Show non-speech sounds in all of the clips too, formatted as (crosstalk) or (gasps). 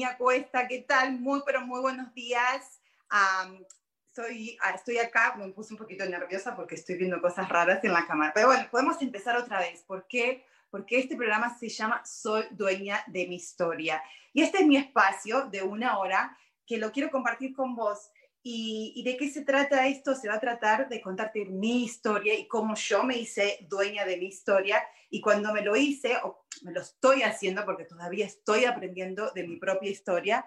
Virginia Cuesta, ¿qué tal? Muy, pero muy buenos días. soy, ah, estoy acá, me puse un poquito nerviosa porque estoy viendo cosas raras en la cámara. Pero bueno, podemos empezar otra vez. ¿Por qué? Porque este programa se llama Soy dueña de mi historia. Y este es mi espacio de una hora que lo quiero compartir con vos. ¿Y, ¿Y, de qué se trata esto? Se va a tratar de contarte mi historia y cómo yo me hice dueña de mi historia. Y cuando me lo hice, o me lo estoy haciendo porque todavía estoy aprendiendo de mi propia historia,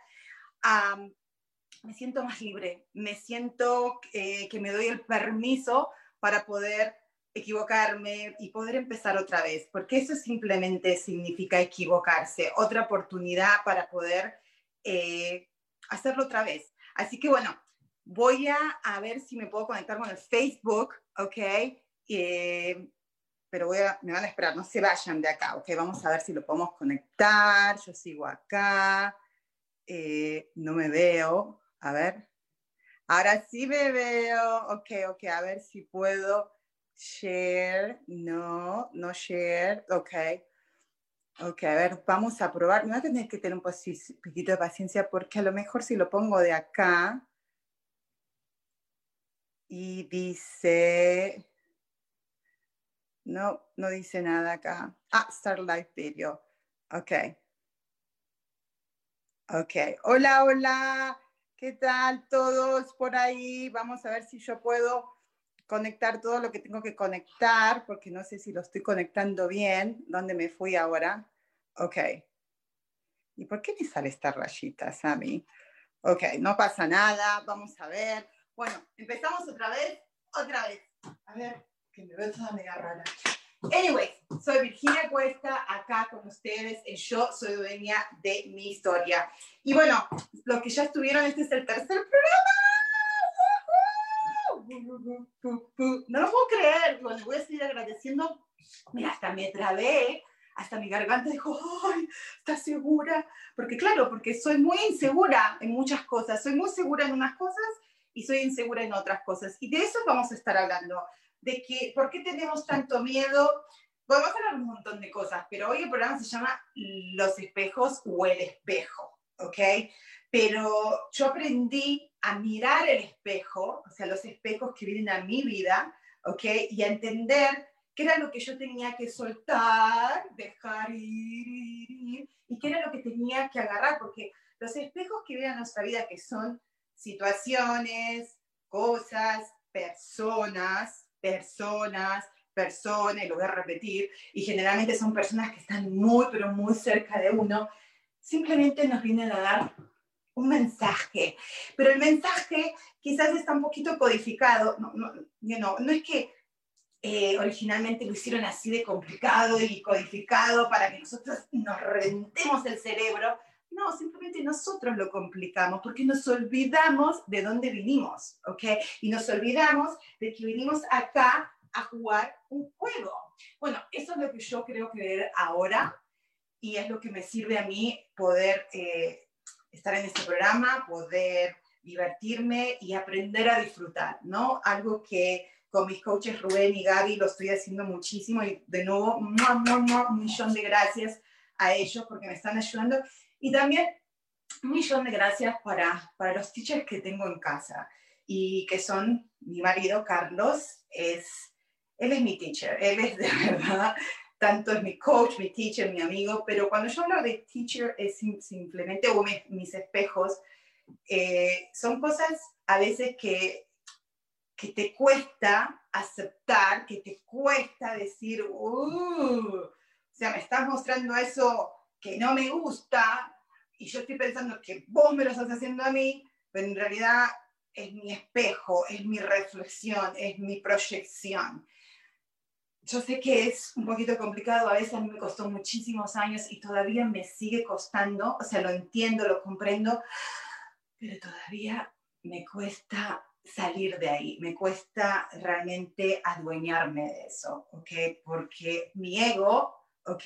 me siento más libre, me siento eh, que me doy el permiso para poder equivocarme y poder empezar otra vez, porque eso simplemente significa equivocarse, otra oportunidad para poder eh, hacerlo otra vez. Así que bueno, voy a, a, ver si me puedo conectar con el Facebook, ¿ok? Eh, pero voy a, me van a esperar, no se vayan de acá, ok, vamos a ver si lo podemos conectar, yo sigo acá, eh, no me veo, a ver, ahora sí me veo, ok, ok, a ver si puedo share, no, no share, ok, ok, a ver, vamos a probar, me voy a tener que tener un poquito de paciencia porque a lo mejor si lo pongo de acá, y dice, no, no dice nada acá. Ah, Start Live Video. Ok. Ok. Hola, hola. ¿Qué tal todos por ahí? Vamos a ver si yo puedo conectar todo lo que tengo que conectar, porque no sé si lo estoy conectando bien. ¿Dónde me fui ahora? Ok. ¿Y por qué me sale esta rayita, Sammy? Ok, no pasa nada. Vamos a ver. Bueno, empezamos otra vez. Otra vez. A ver que me veo toda media rara. Anyway, soy Virginia Cuesta, acá con ustedes en Yo Soy Dueña de mi Historia. Y bueno, los que ya estuvieron, este es el tercer programa. No lo puedo creer, bueno, voy a seguir agradeciendo. Mira, hasta me trabé, hasta mi garganta dijo, ¡ay! ¿Estás segura? Porque claro, porque soy muy insegura en muchas cosas. Soy muy segura en unas cosas y soy insegura en otras cosas. Y de eso vamos a estar hablando de que, ¿por qué tenemos tanto miedo? Podemos hablar un montón de cosas, pero hoy el programa se llama Los espejos o el espejo, ¿ok? Pero yo aprendí a mirar el espejo, o sea, los espejos que vienen a mi vida, ¿ok? Y a entender qué era lo que yo tenía que soltar, dejar ir, y qué era lo que tenía que agarrar, porque los espejos que vienen a nuestra vida, que son situaciones, cosas, personas, personas, personas, y lo voy a repetir, y generalmente son personas que están muy, pero muy cerca de uno, simplemente nos vienen a dar un mensaje. Pero el mensaje quizás está un poquito codificado, no, no, no, no es que eh, originalmente lo hicieron así de complicado y codificado para que nosotros nos reventemos el cerebro. No, simplemente nosotros lo complicamos porque nos olvidamos de dónde vinimos, ¿ok? Y nos olvidamos de que vinimos acá a jugar un juego. Bueno, eso es lo que yo creo creer ahora y es lo que me sirve a mí poder eh, estar en este programa, poder divertirme y aprender a disfrutar, ¿no? Algo que con mis coaches Rubén y Gaby lo estoy haciendo muchísimo y de nuevo, un millón de gracias a ellos porque me están ayudando y también un millón de gracias para, para los teachers que tengo en casa y que son mi marido Carlos, es, él es mi teacher, él es de (laughs) verdad, tanto es mi coach, mi teacher, mi amigo, pero cuando yo hablo de teacher es simplemente, o mis, espejos, eh, son cosas a veces que, que te cuesta aceptar, que te cuesta decir, uh, o sea, me estás mostrando eso que no me gusta y yo estoy pensando que vos me lo estás haciendo a mí, pero en realidad es mi espejo, es mi reflexión, es mi proyección. Yo sé que es un poquito complicado, a veces a mí me costó muchísimos años y todavía me sigue costando, o sea, lo entiendo, lo comprendo, pero todavía me cuesta salir de ahí, me cuesta realmente adueñarme de eso, ¿ok? Porque mi ego, ¿ok?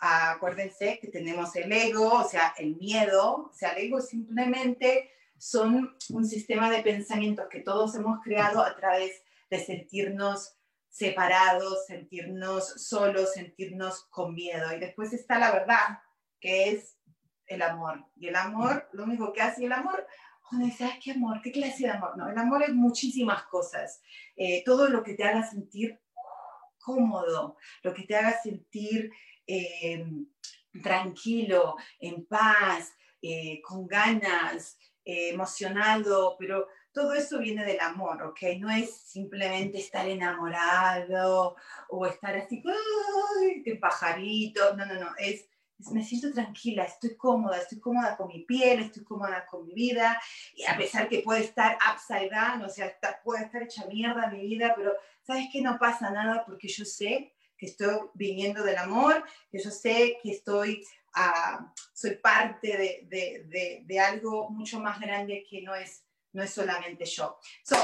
Acuérdense que tenemos el ego, o sea, el miedo, o sea, el ego simplemente son un sistema de pensamientos que todos hemos creado a través de sentirnos separados, sentirnos solos, sentirnos con miedo. Y después está la verdad, que es el amor. Y el amor, lo único que hace el amor, cuando ¿qué amor? ¿Qué clase de amor? No, el amor es muchísimas cosas. Eh, todo lo que te haga sentir cómodo, lo que te haga sentir eh, tranquilo, en paz, eh, con ganas, emocionado, pero todo eso viene del amor, ¿ok? No es simplemente estar enamorado o estar así, ¡ay! ¡Qué pajarito! No, no, no, es me siento tranquila, estoy cómoda, estoy cómoda con mi piel, estoy cómoda con mi vida, y a pesar que puede estar upside down, o sea, puede estar hecha mierda mi vida, pero sabes que no pasa nada porque yo sé que estoy viniendo del amor, que yo sé que estoy, uh, soy parte de, de, de, de, algo mucho más grande que no es, no es solamente yo. So,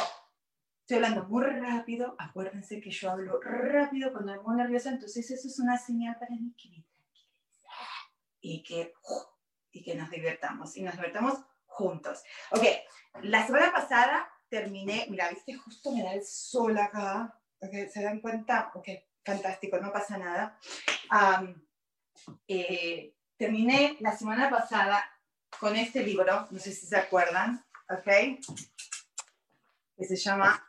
estoy hablando muy rápido, acuérdense que yo hablo rápido cuando me pongo nerviosa, entonces eso es una señal para mí que y que, y que nos divertamos y nos divertamos juntos. Ok, la semana pasada terminé, mira, viste, justo me da el sol acá, okay, ¿se dan cuenta? Ok, fantástico, no pasa nada. Eh, terminé la semana pasada con este libro, no sé si se acuerdan, ok, que se llama,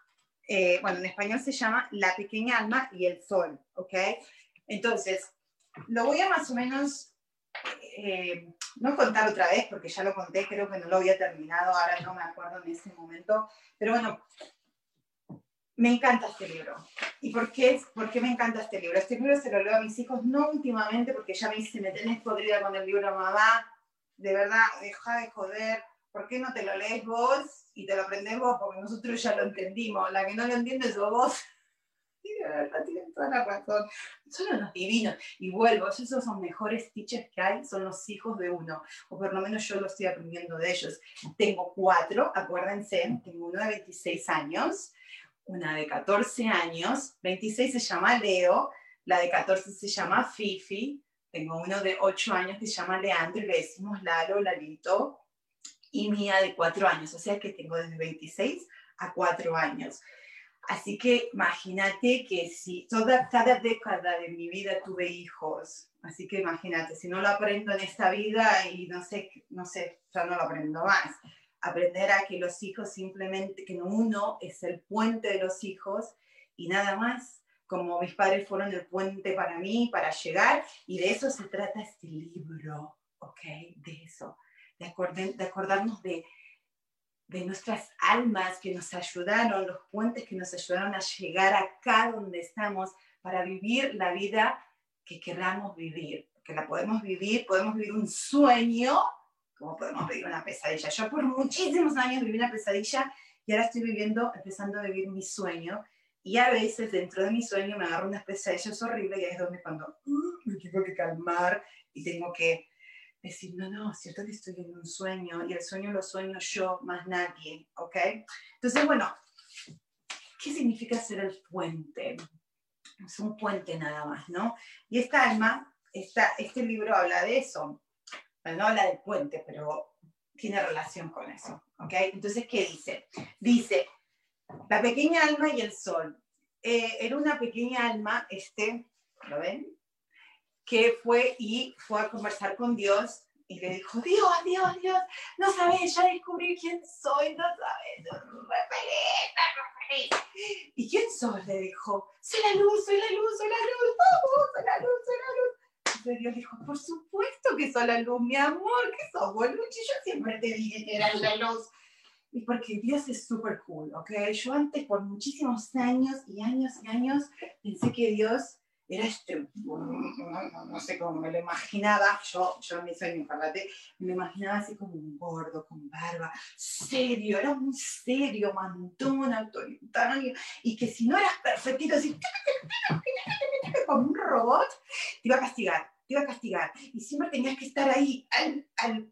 eh, bueno, en español se llama La pequeña alma y el sol, ok. Entonces, lo voy a más o menos eh, no contar otra vez, porque ya lo conté, creo que no lo había terminado, ahora no me acuerdo en ese momento, pero bueno, me encanta este libro. ¿Y por qué, por qué me encanta este libro? Este libro se lo leo a mis hijos, no últimamente, porque ya me dice, me tenés podrida con el libro, mamá, de verdad, deja de joder, ¿por qué no te lo lees vos y te lo aprendes vos? Porque nosotros ya lo entendimos, la que no lo entiende es vos (laughs) tienen toda la razón. Son unos divinos. Y vuelvo, esos son los mejores teachers que hay, son los hijos de uno. O por lo menos yo lo estoy aprendiendo de ellos. Tengo cuatro, acuérdense, tengo uno de 26 años, una de 14 años, 26 se llama Leo, la de 14 se llama Fifi, tengo uno de 8 años que se llama Leandro y le decimos Lalo, Lalito, y mía de 4 años, o sea que tengo desde 26 a 4 años. Así que imagínate que si toda, cada década de mi vida tuve hijos, así que imagínate, si no lo aprendo en esta vida y no sé, no sé, ya no lo aprendo más. Aprender a que los hijos simplemente, que uno es el puente de los hijos y nada más, como mis padres fueron el puente para mí, para llegar, y de eso se trata este libro, ¿ok? De eso, de, de acordarnos de de nuestras almas que nos ayudaron, los puentes que nos ayudaron a llegar acá donde estamos para vivir la vida que queramos vivir. Que la podemos vivir, podemos vivir un sueño, como podemos vivir una pesadilla. Yo por muchísimos años viví una pesadilla y ahora estoy viviendo, empezando a vivir mi sueño. Y a veces dentro de mi sueño me agarro unas pesadillas horribles y es donde cuando uh, me tengo que calmar y tengo que decir, no, no, cierto que estoy en un sueño y el sueño lo sueño yo, más nadie, ¿ok? Entonces, bueno, ¿qué significa ser el puente? Es un puente nada más, ¿no? Y esta alma, esta, este libro habla de eso. No habla del puente, pero tiene relación con eso, ¿ok? Entonces, ¿qué dice? Dice, la pequeña alma y el sol. Eh, era una pequeña alma, este, ¿lo ven? que fue y fue a conversar con Dios y le dijo, Dios, Dios, Dios, no sabes, ya descubrí quién soy, no sabes, ¿Y quién soy? Le dijo, soy la luz, soy la luz, soy la luz, soy la luz, soy la luz. Entonces Dios dijo, por supuesto que sos la luz, mi amor, que sos boluchi, yo siempre te dije que eras la luz. Y porque Dios es súper cool, ¿ok? Yo antes, por muchísimos años y años y años, pensé que Dios era este, no, sé cómo me lo imaginaba, yo, yo en mi sueño, me lo imaginaba así como un gordo, con barba, serio, era un serio, mantón, autoritario, y que si no eras perfectito, así, como un robot, te iba a castigar, te iba a castigar, y siempre tenías que estar ahí, al, al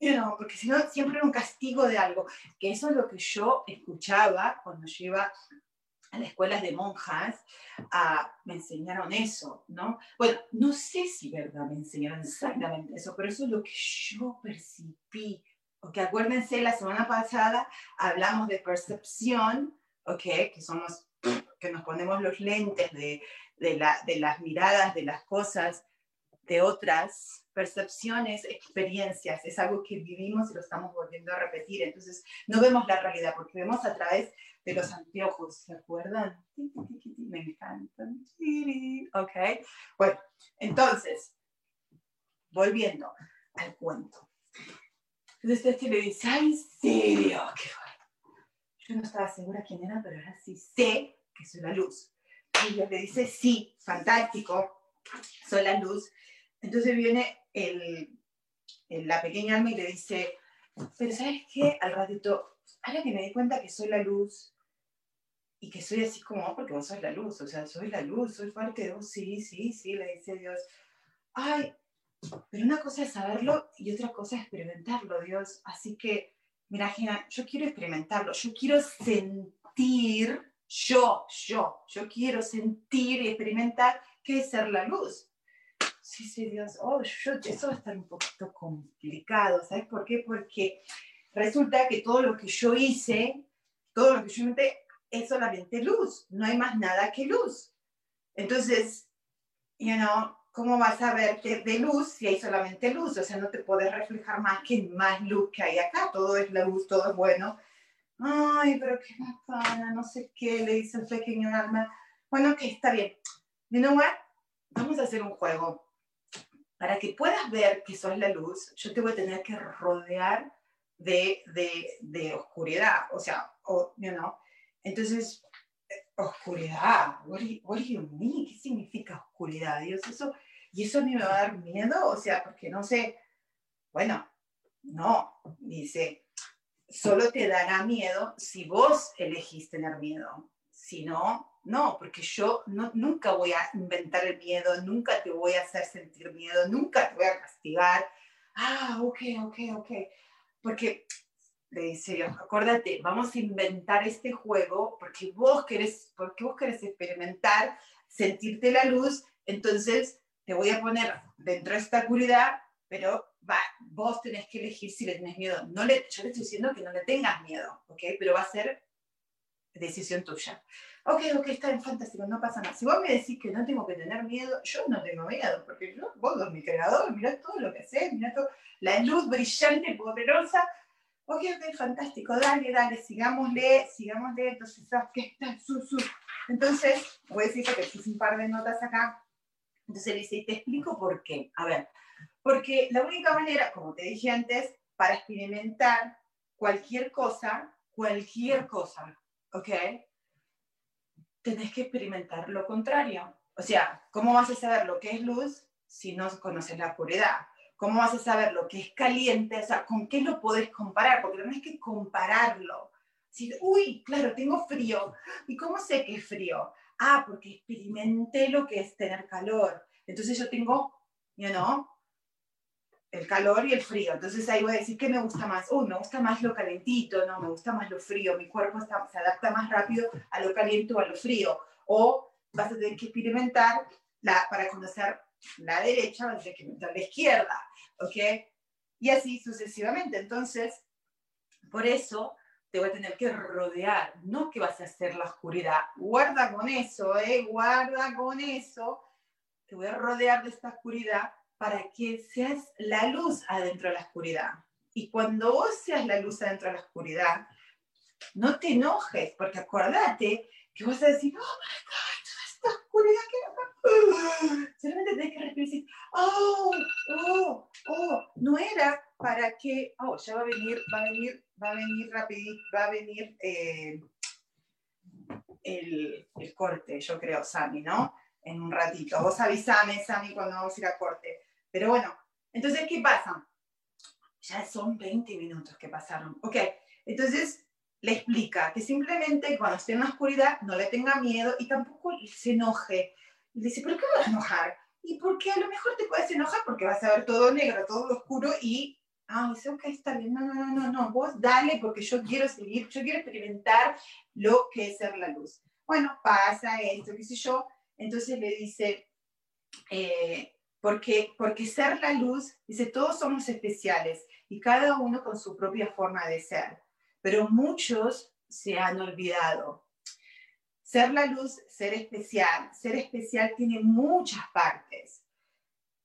you porque si no, siempre era un castigo de algo, que eso es lo que yo escuchaba cuando yo iba a las escuelas de monjas me enseñaron eso, ¿no? Bueno, no sé si verdad me enseñaron exactamente eso, pero eso es lo que yo percibí. Ok, acuérdense, la semana pasada hablamos de percepción, ok, que somos, que nos ponemos los lentes de, de, la, de las miradas de las cosas de otras percepciones, experiencias, es algo que vivimos y lo estamos volviendo a repetir. Entonces, no vemos la realidad porque vemos a través de los anteojos, ¿se acuerdan? Me encantan. Ok, bueno, entonces, volviendo al cuento. Entonces este le dice, ay, serio, qué bueno. Yo no estaba segura quién era, pero ahora sí sé que soy la luz. Y ella le dice, sí, fantástico, soy la luz. Entonces viene el, la pequeña alma y le dice, pero ¿sabes qué? Al ratito, ahora que me di cuenta que soy la luz y que soy así como, porque vos sos la luz, o sea, soy la luz, soy parte de vos, sí, sí, sí, le dice Dios. Ay, pero una cosa es saberlo y otra cosa es experimentarlo, Dios. Así que, mira, Gina, yo quiero experimentarlo, yo quiero sentir, yo, yo, yo quiero sentir y experimentar qué es ser la luz sí, sí, Dios, oh, yo, eso va a estar un poquito complicado, ¿sabes por qué? Porque resulta que todo lo que yo hice, todo lo que yo inventé, es solamente luz, no hay más nada que luz. Entonces, you know, ¿cómo vas a verte de luz si hay solamente luz? O sea, no te puedes reflejar más que más luz que hay acá, todo es la luz, todo es bueno. Ay, pero qué bacana, no sé qué, le dice el pequeño alma. Bueno, que está bien. You know what? Vamos a hacer un juego para que puedas ver que sos la luz, yo te voy a tener que rodear de, de, de oscuridad, o sea, o, you know. entonces, oscuridad, what do, you, mean? ¿Qué significa oscuridad, Dios? Eso, y eso a mí me va a dar miedo, o sea, porque no sé, bueno, no, dice, solo te dará miedo si vos elegís tener miedo, si no, no, porque yo no, nunca voy a inventar el miedo, nunca te voy a hacer sentir miedo, nunca te voy a castigar. Ah, ok, ok, ok. Porque le dice acuérdate, vamos a inventar este juego porque vos querés, porque vos querés experimentar, sentirte la luz, entonces te voy a poner dentro de esta oscuridad, pero va, vos tenés que elegir si le tenés miedo. No le, yo le estoy diciendo que no le tengas miedo, ¿ok? Pero va a ser decisión tuya ok, ok, está bien, fantástico, no pasa nada. Si vos me decís que no tengo que tener miedo, yo no tengo miedo, porque yo, vos sos mi creador, mirá todo lo que sé, mirá todo, la luz brillante, poderosa. Ok, ok, fantástico, dale, dale, sigámosle, sigámosle, entonces, ¿sabes qué está? Su, su. Entonces, voy a decir que puse un par de notas acá. Entonces le dice, te explico por qué. A ver, porque la única manera, como te dije antes, para experimentar cualquier cosa, cualquier cosa, ¿ok? Tenés que experimentar lo contrario. O sea, ¿cómo vas a saber lo que es luz si no conoces la oscuridad? ¿Cómo vas a saber lo que es caliente? O sea, ¿con qué lo podés comparar? Porque tenés que compararlo. Si, uy, claro, tengo frío. ¿Y cómo sé que es frío? Ah, porque experimenté lo que es tener calor. Entonces yo tengo, you know, el calor y el frío. Entonces ahí voy a decir, ¿qué me gusta más? Oh, me gusta más lo calentito, no, me gusta más lo frío. Mi cuerpo se adapta más rápido a lo caliente o a lo frío. O vas a tener que experimentar la, para conocer la derecha, vas a que experimentar la izquierda. ¿Ok? Y así sucesivamente. Entonces, por eso te voy a tener que rodear. No que vas a hacer la oscuridad. Guarda con eso, ¿eh? Guarda con eso. Te voy a rodear de esta oscuridad para que seas la luz adentro de la oscuridad. Y cuando vos seas la luz adentro de la oscuridad, no te enojes, porque acuérdate que vas a decir, oh my God, esta oscuridad que. Solamente tenés que respirar y decir, oh, oh, oh, no era para que, oh, ya va a venir, va a venir, va a venir rapidito, va a venir eh, el, el, corte, yo creo, Sami, ¿no? En un ratito. Vos avisame, Sami, cuando vamos a ir a corte. Pero bueno, entonces, ¿qué pasa? Ya son 20 minutos que pasaron. Ok, entonces le explica que simplemente cuando esté en la oscuridad no le tenga miedo y tampoco se enoje. Y dice, ¿por qué vas a enojar? Y porque a lo mejor te puedes enojar porque vas a ver todo negro, todo oscuro y, ah, dice, ok, está bien, no, no, no, no, no, vos dale porque yo quiero seguir, yo quiero experimentar lo que es ser la luz. Bueno, pasa esto, qué sé yo. Entonces le dice, eh, porque, porque ser la luz, dice, todos somos especiales y cada uno con su propia forma de ser pero muchos se han olvidado. Ser la luz, ser especial. Ser especial tiene muchas partes.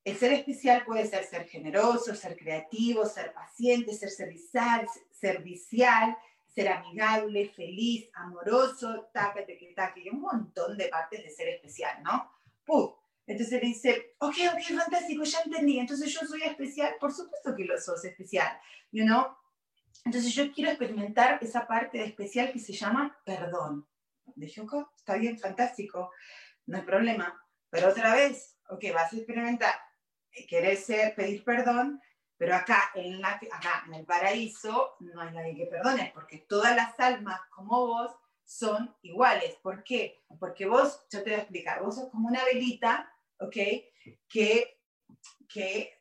El ser especial puede ser ser generoso, ser creativo, ser paciente, ser servicial, servicial ser amigable, feliz, amoroso, taca, que y un montón de partes de ser especial, ¿no? ¡Puf! Entonces le dice, ok, ok, fantástico, ya entendí, entonces yo soy especial, por supuesto que lo sos especial, you know? Entonces yo quiero experimentar esa parte especial que se llama perdón. Dije, ok, está bien, fantástico, no hay problema. Pero otra vez, ok, vas a experimentar, querer ser, pedir perdón, pero acá en, la, acá en el paraíso no hay nadie que perdone, porque todas las almas como vos son iguales. ¿Por qué? Porque vos, yo te voy a explicar, vos sos como una velita, ¿ok? Que, que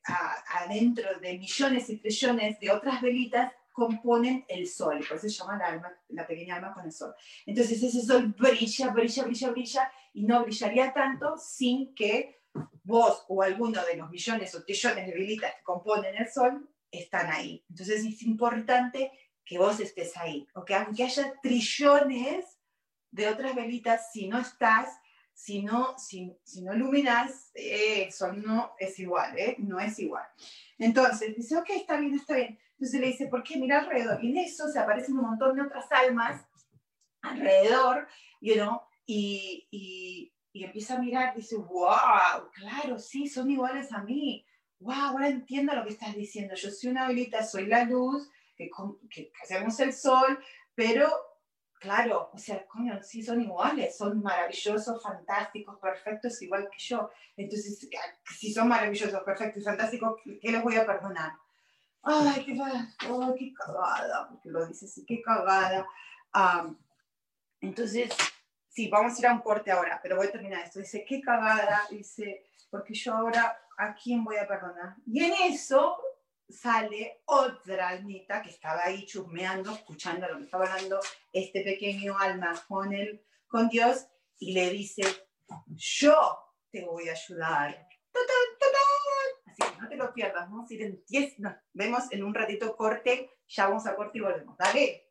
adentro de millones y trillones de otras velitas componen el sol, por eso se llama la, alma, la pequeña alma con el sol. Entonces ese sol brilla, brilla, brilla, brilla y no brillaría tanto sin que vos o alguno de los millones o trillones de velitas que componen el sol están ahí. Entonces es importante que vos estés ahí, ¿ok? Aunque haya trillones de otras velitas, si no estás, si no, si, si no iluminas, eh, eso no es igual, ¿eh? No es igual. Entonces dice, ok, está bien, está bien. Entonces le dice, ¿por qué mira alrededor? Y en eso se aparecen un montón de otras almas alrededor, you know, y, y, y empieza a mirar, dice, wow, claro, sí, son iguales a mí. Wow, ahora entiendo lo que estás diciendo. Yo soy una velita, soy la luz, que, que, hacemos el sol, pero claro, o sea, coño, sí son iguales, son maravillosos, fantásticos, perfectos, igual que yo. Entonces, si son maravillosos, perfectos y fantásticos, ¿qué les voy a perdonar? ay, qué, qué cagada, porque lo dice así, qué cagada. entonces, sí, vamos a ir a un corte ahora, pero voy a terminar esto. Dice, qué cagada, dice, porque yo ahora, ¿a quién voy a perdonar? Y en eso sale otra almita que estaba ahí chusmeando, escuchando lo que estaba hablando este pequeño alma con, el, con Dios, y le dice, yo te voy a ayudar no te lo pierdas, vamos a ir en 10, nos vemos en un ratito corte, ya vamos a corte y volvemos, dale.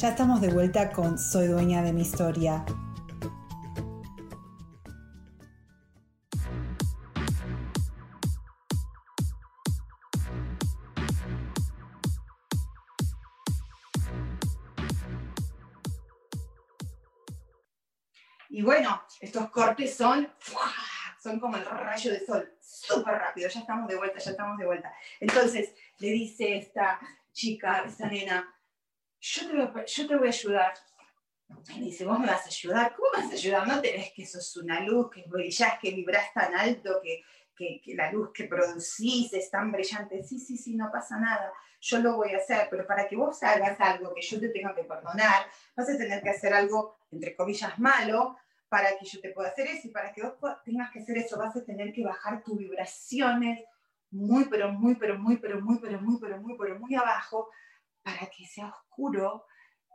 Ya estamos de vuelta con Soy dueña de mi historia. Y bueno, estos cortes son, son como el rayo de sol, súper rápido, ya estamos de vuelta, ya estamos de vuelta. Entonces le dice esta chica, esta nena, yo te, voy, yo te voy a ayudar. Y dice, vos me vas a ayudar. ¿Cómo me vas a ayudar? No te ves que sos una luz, que brillás, que vibrás tan alto, que, que, que, la luz que producís es tan brillante. Sí, sí, sí, no pasa nada. Yo lo voy a hacer, pero para que vos hagas algo que yo te tenga que perdonar, vas a tener que hacer algo, entre comillas, malo, para que yo te pueda hacer eso. Y para que vos tengas que hacer eso, vas a tener que bajar tus vibraciones muy, pero muy, pero muy, pero muy, pero muy, pero muy, pero muy abajo, para que sea oscuro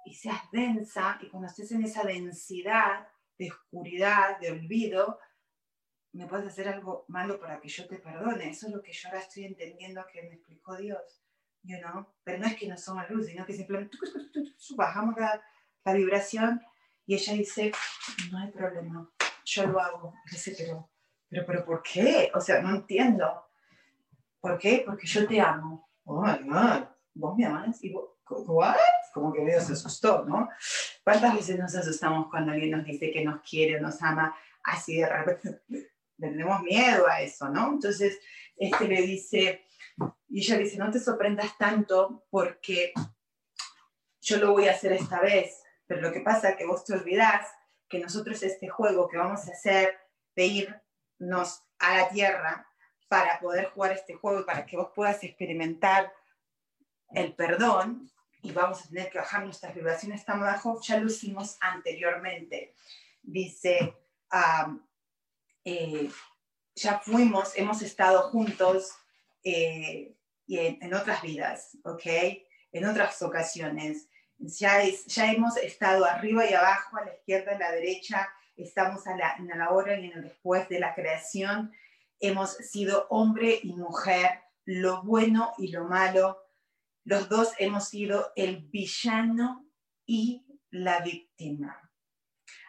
y seas densa, y cuando estés en esa densidad de oscuridad, de olvido, me puedes hacer algo malo para que yo te perdone. Eso es lo que yo ahora estoy entendiendo que me explicó Dios. You know? Pero no es que no somos luz, sino que simplemente bajamos la, la vibración y ella dice, no hay problema, yo lo hago. dice, pero, pero, pero, ¿por qué? O sea, no entiendo. ¿Por qué? Porque yo te amo. Oh my God vos me amas y vos, ¿what? Como que Dios se asustó, ¿no? ¿Cuántas veces nos asustamos cuando alguien nos dice que nos quiere, nos ama, así de repente (laughs) tenemos miedo a eso, ¿no? Entonces, este le dice, y ella dice, no te sorprendas tanto porque yo lo voy a hacer esta vez, pero lo que pasa es que vos te olvidás que nosotros este juego que vamos a hacer de irnos a la tierra para poder jugar este juego y para que vos puedas experimentar el perdón y vamos a tener que bajar nuestras vibraciones tan bajo, ya lo hicimos anteriormente. Dice, eh, ya fuimos, hemos estado juntos eh, y en, otras vidas, ¿ok? En otras ocasiones. Ya, ya hemos estado arriba y abajo, a la izquierda y a la derecha, estamos a la, en la hora y en el después de la creación. Hemos sido hombre y mujer, lo bueno y lo malo, los dos hemos sido el villano y la víctima.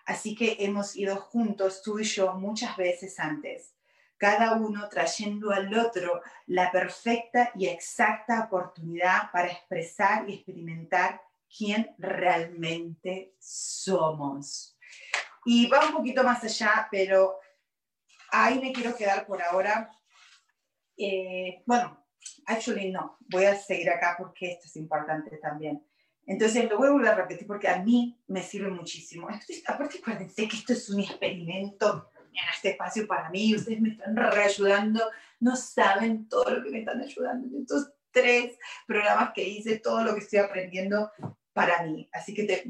Así que hemos ido juntos, tú y yo, muchas veces antes, cada uno trayendo al otro la perfecta y exacta oportunidad para expresar y experimentar quién realmente somos. Y va un poquito más allá, pero ahí me quiero quedar por ahora. Eh, bueno, actually no, voy a seguir acá porque esto es importante también. Entonces lo voy a volver a repetir porque a mí me sirve muchísimo. aparte, acuérdense que esto es un experimento en este espacio para mí. Ustedes me están reayudando, no saben todo lo que me están ayudando. Estos tres programas que hice, todo lo que estoy aprendiendo para mí. Así que te,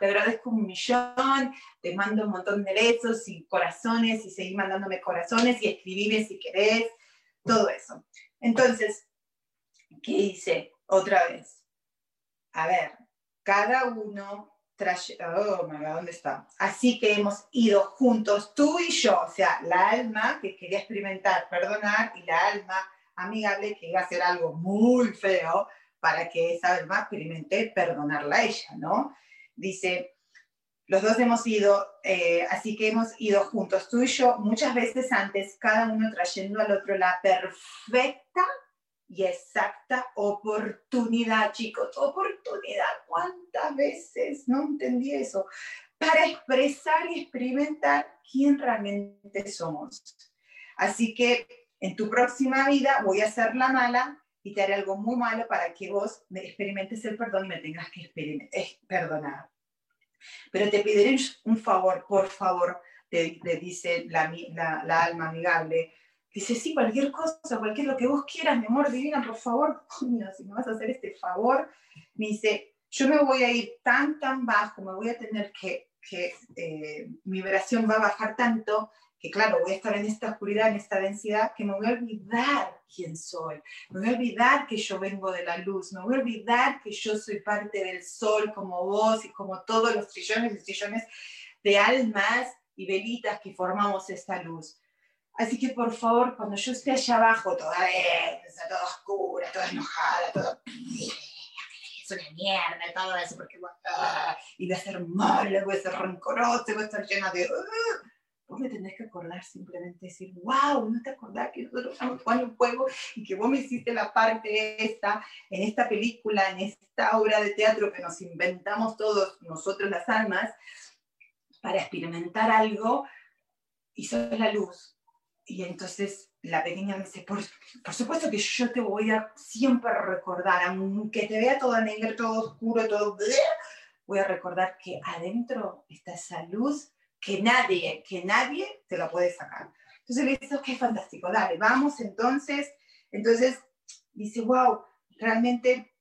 te agradezco un millón, te mando un montón de besos y corazones y seguí mandándome corazones y escribime si querés, todo eso. Entonces, ¿qué hice? Otra vez. A ver, cada uno trae... Oh, ¿dónde está? Así que hemos ido juntos, tú y yo, o sea, la alma que quería experimentar, perdonar, y la alma amigable que iba a hacer algo muy feo para que esa alma experimente perdonarla a ella, ¿no? Dice, los dos hemos ido, eh, así que hemos ido juntos, tú y yo, muchas veces antes, cada uno trayendo al otro la perfecta y exacta oportunidad, chicos, oportunidad, ¿cuántas veces? No entendí eso. Para expresar y experimentar quién realmente somos. Así que en tu próxima vida voy a ser la mala y te haré algo muy malo para que vos me experimentes el perdón y me tengas que eh, perdonar. Pero te pediré un favor, por favor, te, dice la, la, alma amigable. Dice, sí, cualquier cosa, cualquier lo que vos quieras, mi amor divina, por favor, (laughs) coño, si me vas a hacer este favor, me dice, yo me voy a ir tan, tan bajo, me voy a tener que, que eh, mi vibración va a bajar tanto que claro, voy a estar en esta oscuridad, en esta densidad, que me voy a olvidar quién soy, me voy a olvidar que yo vengo de la luz, me voy a olvidar que yo soy parte del sol como vos y como todos los trillones y trillones de almas y velitas que formamos esta luz. Así que por favor, cuando yo esté allá abajo, toda densa, toda oscura, toda enojada, toda... Es (sniffs) una mierda, todo eso, porque ah, y voy a ser mala, voy a ser rencorosa, voy a estar llena de... Vos me tenés que acordar simplemente decir, wow, no te acordás que nosotros estamos jugando un juego y que vos me hiciste la parte esta, en esta película, en esta obra de teatro que nos inventamos todos, nosotros las almas, para experimentar algo, y sos la luz. Y entonces la pequeña me dice, por, por supuesto que yo te voy a siempre recordar, aunque te vea todo negro, todo oscuro, todo... Voy a recordar que adentro está esa luz que nadie, que nadie te lo puede sacar. Entonces le dice, ok, fantástico, dale, vamos entonces. Entonces dice, wow, realmente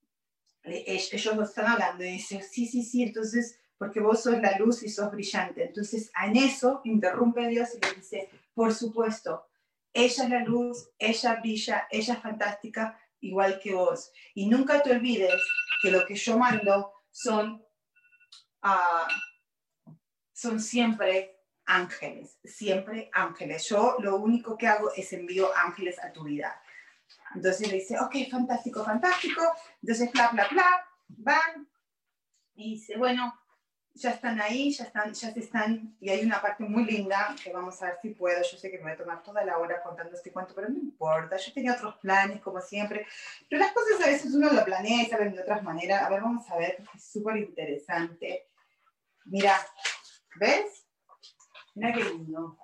ellos lo están hablando. Y dice, sí, sí, sí, entonces, porque vos sos la luz y sos brillante. Entonces en eso interrumpe Dios y le dice, por supuesto, ella es la luz, ella brilla, ella es fantástica, igual que vos. Y nunca te olvides que lo que yo mando son... Uh, son siempre ángeles, siempre ángeles. Yo lo único que hago es envío ángeles a tu vida. Entonces le dice, ok, fantástico, fantástico. Entonces, bla, bla, bla, van. Y dice, bueno, ya están ahí, ya están, ya se están. Y hay una parte muy linda que vamos a ver si puedo. Yo sé que me voy a tomar toda la hora contando este cuento, pero no importa. Yo tenía otros planes, como siempre. Pero las cosas a veces uno lo planea y saben de otras maneras. A ver, vamos a ver, es súper interesante. Mira, ¿Ves? Mira qué lindo.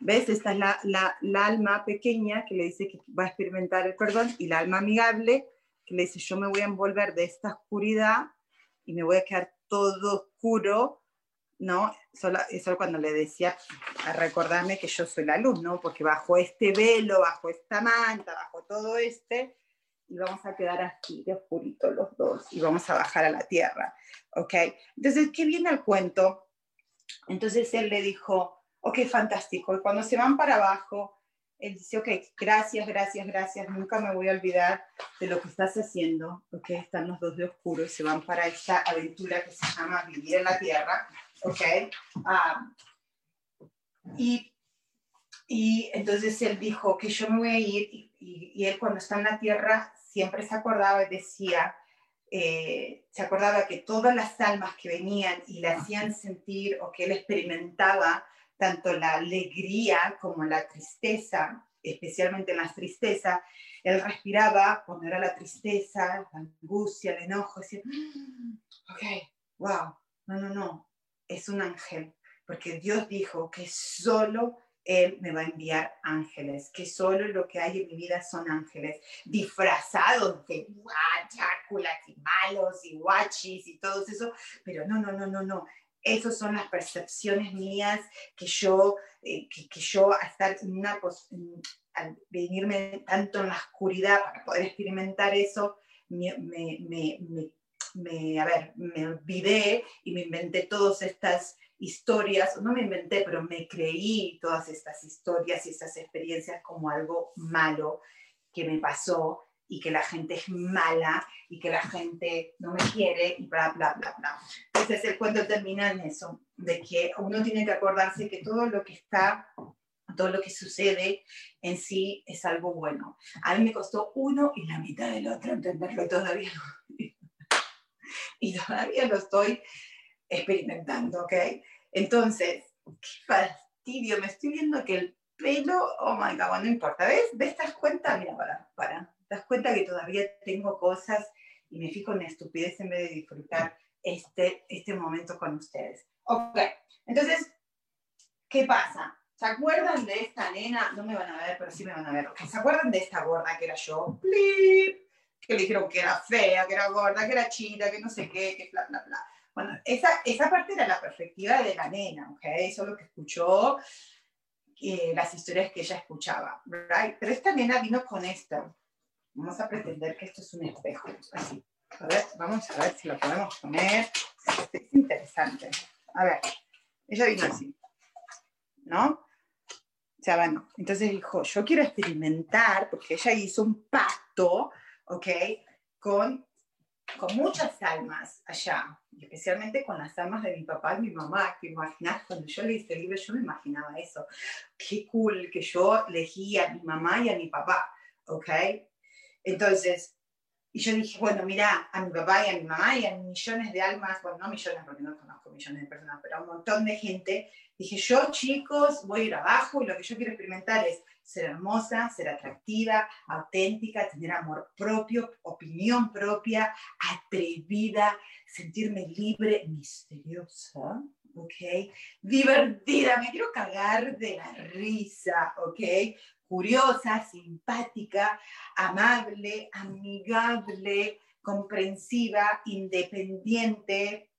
¿Ves? Esta es la, la, la, alma pequeña que le dice que va a experimentar el perdón y la alma amigable que le dice yo me voy a envolver de esta oscuridad y me voy a quedar todo oscuro, ¿no? Solo, eso cuando le decía a recordarme que yo soy la luz, ¿no? Porque bajo este velo, bajo esta manta, bajo todo este, y vamos a quedar así de oscurito los dos y vamos a bajar a la tierra, ¿ok? Entonces, ¿qué viene el cuento? Entonces él le dijo, ok, fantástico, y cuando se van para abajo, él dice, ok, gracias, gracias, gracias, nunca me voy a olvidar de lo que estás haciendo, ok, están los dos de oscuro, se van para esta aventura que se llama Vivir en la Tierra, ok, ah, y, y entonces él dijo que yo me voy a ir, y, y él cuando está en la Tierra siempre se acordaba y decía, eh, se acordaba que todas las almas que venían y le hacían sentir o que él experimentaba tanto la alegría como la tristeza, especialmente en la tristeza, él respiraba cuando era la tristeza, la angustia, el enojo, decía, mm, ok, wow, no, no, no, es un ángel, porque Dios dijo que solo él me va a enviar ángeles, que solo lo que hay en mi vida son ángeles, disfrazados de guacháculas y malos y guachis y todo eso, pero no, no, no, no, no. Esas son las percepciones mías que yo, eh, que, yo a estar en una, al venirme tanto en la oscuridad para poder experimentar eso, me, me, me, me, a ver, me olvidé y me inventé todas estas historias, no me inventé, pero me creí todas estas historias y estas experiencias como algo malo que me pasó y que la gente es mala y que la gente no me quiere y bla, bla, bla, bla. Entonces el cuento termina en eso, de que uno tiene que acordarse que todo lo que está, todo lo que sucede en sí es algo bueno. A mí me costó uno y la mitad del otro entenderlo todavía. (laughs) y todavía lo estoy experimentando, ¿ok? Entonces, qué fastidio, me estoy viendo que el pelo, oh my god, no importa, ¿ves? ¿Ves? ¿Te das cuenta? Mira, para, para, ¿te das cuenta que todavía tengo cosas y me fijo en estupidez en vez de disfrutar este, este momento con ustedes? Ok, entonces, ¿qué pasa? ¿Se acuerdan de esta nena? No me van a ver, pero sí me van a ver. ¿Se acuerdan de esta gorda que era yo? ¡Plip! Que le dijeron que era fea, que era gorda, que era chida, que no sé qué, que bla, bla, bla. Bueno, esa, esa parte era la perspectiva de la nena, ¿ok? Eso es lo que escuchó, eh, las historias que ella escuchaba, ¿right? Pero esta nena vino con esto. Vamos a pretender que esto es un espejo, así. A ver, vamos a ver si lo podemos poner. Es interesante. A ver, ella vino así, ¿no? Sea, bueno, entonces dijo, yo quiero experimentar, porque ella hizo un pacto, ¿ok? Con, con muchas almas allá, especialmente con las almas de mi papá y mi mamá, que imaginas, cuando yo leí este libro, yo me imaginaba eso. Qué cool que yo elegí a mi mamá y a mi papá, ¿ok? Entonces, y yo dije, bueno, mira, a mi papá y a mi mamá y a millones de almas, bueno, no millones porque no conozco millones de personas, pero a un montón de gente, dije, yo chicos, voy a ir abajo y lo que yo quiero experimentar es ser hermosa, ser atractiva, auténtica, tener amor propio, opinión propia, atrevida, sentirme libre, misteriosa, ¿ok? Divertida, me quiero cagar de la risa, ¿ok? curiosa, simpática, amable, amigable, comprensiva, independiente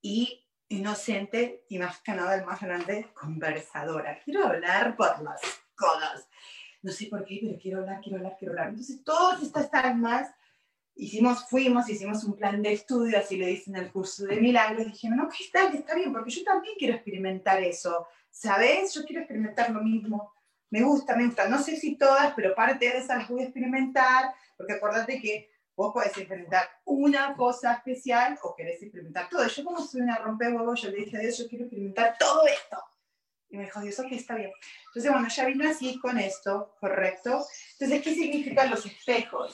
y inocente y más que nada el más grande, conversadora. Quiero hablar por las codas. No sé por qué, pero quiero hablar, quiero hablar, quiero hablar. Entonces, todas estas almas, hicimos, fuimos, hicimos un plan de estudio, así le dicen en el curso de milagros, dijeron, no, que está, está bien, porque yo también quiero experimentar eso, ¿sabes? Yo quiero experimentar lo mismo me gusta, me gusta. No sé si todas, pero parte de esas las voy a experimentar, porque acuérdate que vos podés experimentar una cosa especial o querés experimentar todo. Yo como soy una rompehuevos, yo le dije a Dios, yo quiero experimentar todo esto. Y me dijo, Dios, ok, está bien. Entonces, bueno, ya vino así con esto, ¿correcto? Entonces, ¿qué significan los espejos?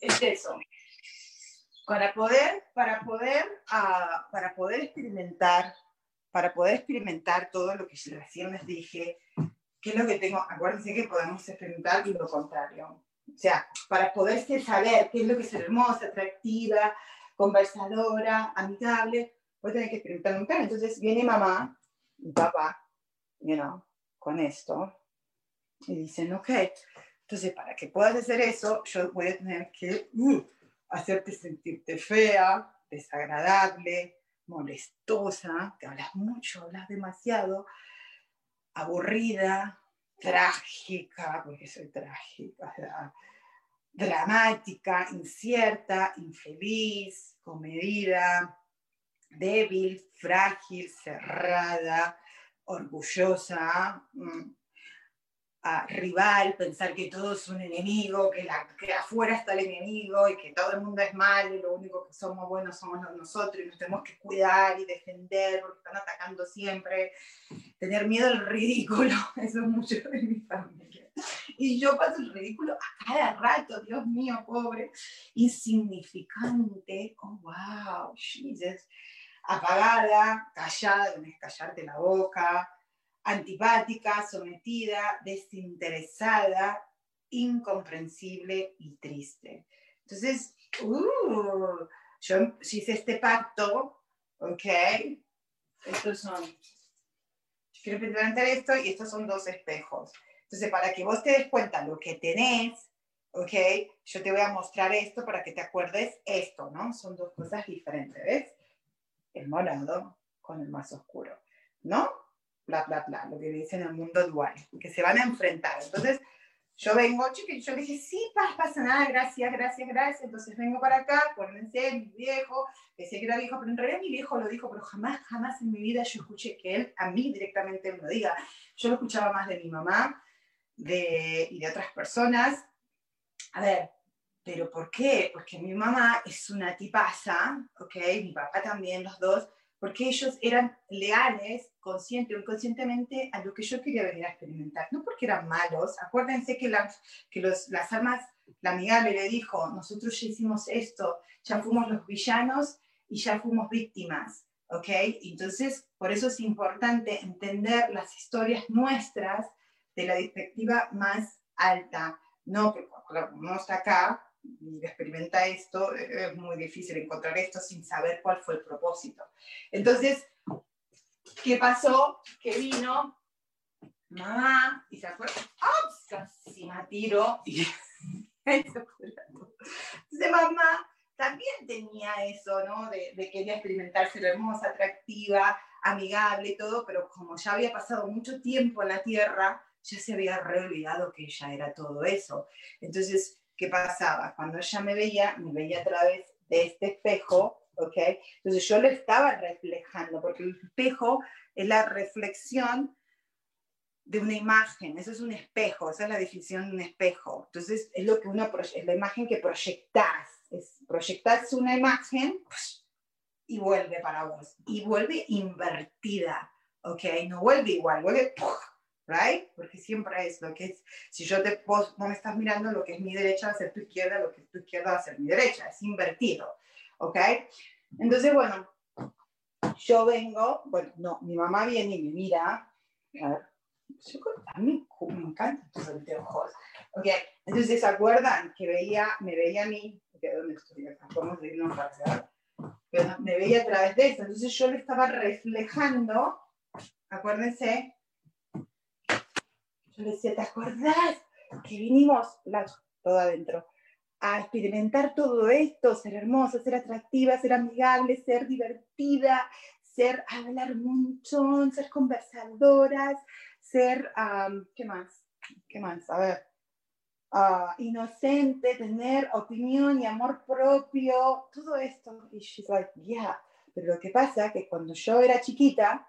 Es eso. Para poder, para poder, uh, para poder experimentar, para poder experimentar todo lo que recién les dije, ¿Qué es lo que tengo? Acuérdense que podemos experimentar lo contrario. O sea, para poder saber qué es lo que es hermosa, atractiva, conversadora, amigable, voy a tener que experimentar un. Entonces viene mamá papá, you know, con esto, y dicen, ok, entonces para que puedas hacer eso, yo voy a tener que uh, hacerte sentirte fea, desagradable, molestosa, que hablas mucho, hablas demasiado, aburrida, trágica, porque soy trágica, dramática, incierta, infeliz, comedida, débil, frágil, cerrada, orgullosa, mm, rival, pensar que todo es un enemigo, que, la, que afuera está el enemigo y que todo el mundo es malo y lo único que somos buenos somos nosotros y nos tenemos que cuidar y defender porque están atacando siempre. Tener miedo al ridículo, (laughs) eso es mucho de mi familia. Y yo paso el ridículo a cada rato, Dios mío, pobre, insignificante, oh wow, Jesus, apagada, callada, tenés que callarte la boca antipática, sometida, desinteresada, incomprensible y triste. Entonces, uh, yo hice este pacto, ¿ok? Estos son, yo quiero presentar esto y estos son dos espejos. Entonces, para que vos te des cuenta lo que tenés, ¿ok? Yo te voy a mostrar esto para que te acuerdes esto, ¿no? Son dos cosas diferentes, ¿ves? El morado con el más oscuro, ¿no? bla, bla, bla, lo que dicen en el mundo dual, que se van a enfrentar. Entonces, yo vengo, yo le dije, sí, pasa, pasa nada, gracias, gracias, gracias. Entonces vengo para acá, acuérdense, mi viejo, decía que era viejo, pero en realidad mi viejo lo dijo, pero jamás, jamás en mi vida yo escuché que él a mí directamente me lo diga. Yo lo escuchaba más de mi mamá de, y de otras personas. A ver, ¿pero por qué? Porque mi mamá es una tipaza, ¿ok? Mi papá también, los dos porque ellos eran leales, consciente o inconscientemente, a lo que yo quería venir a experimentar. No porque eran malos. Acuérdense que, que los, las almas, la amigable le dijo, nosotros ya hicimos esto, ya fuimos los villanos y ya fuimos víctimas. ¿Ok? Entonces, por eso es importante entender las historias nuestras de la perspectiva más alta. No, porque no está acá, y experimenta esto, es muy difícil encontrar esto sin saber cuál fue el propósito. Entonces, ¿qué pasó? Que vino mamá y se. Casi me tiro y (laughs) Entonces, mamá también tenía eso, ¿no? De, de querer experimentar ser hermosa, atractiva, amigable y todo, pero como ya había pasado mucho tiempo en la tierra, ya se había reolvidado que ella era todo eso. Entonces, ¿qué pasaba? Cuando ella me veía, me veía a través de este espejo, ¿ok? Entonces yo lo estaba reflejando, porque el espejo es la reflexión de una imagen, eso es un espejo, esa es la definición de un espejo. Entonces es lo que uno, es la imagen que proyectas, es proyectas una imagen y vuelve para vos, y vuelve invertida, ¿ok? No vuelve igual, vuelve, right? Porque siempre es lo que es, si yo te, vos, no me estás mirando, lo que es mi derecha va a ser tu izquierda, lo que es tu izquierda va a ser mi derecha, es invertido, ¿ok? Entonces, bueno, yo vengo, bueno, no, mi mamá viene y me mira, a ver, yo, a mí me encantan tus anteojos. Ok, entonces, ¿se acuerdan que veía, me veía a mí? ¿Dónde estoy? Podemos irnos para me veía a través de eso. Entonces yo le estaba reflejando, acuérdense, yo le decía, ¿te acordás que vinimos, todo adentro, a experimentar todo esto, ser hermosa, ser atractiva, ser amigable, ser divertida, ser hablar mucho, ser conversadoras, ser, ¿qué más? ¿Qué más? A ver, ah, inocente, tener opinión y amor propio, todo esto. Y she's like, yeah. Pero lo que pasa es que cuando yo era chiquita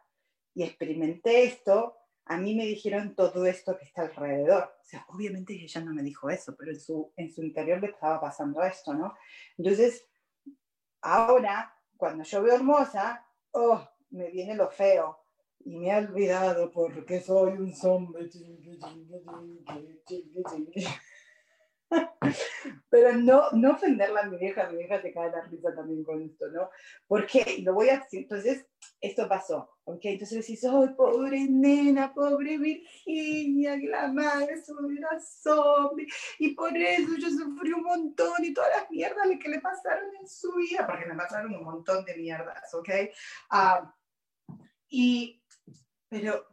y experimenté esto, a mí me dijeron todo esto que está alrededor. O sea, obviamente ella no me dijo eso, pero en su, en su interior le estaba pasando esto, ¿no? Entonces, ahora, cuando yo veo hermosa, oh, me viene lo feo y me he olvidado porque soy un zombie. Pero no, no ofenderla a mi vieja, mi vieja te cae la risa también con esto, ¿no? Porque lo voy a entonces, esto pasó, ¿ok? Entonces decís, ¡ay, pobre nena, pobre Virginia, que la madre es una zombie! Y por eso yo sufrí un montón y todas las mierdas que le pasaron en su vida, porque me pasaron un montón de mierdas, ¿ok? Uh, y pero,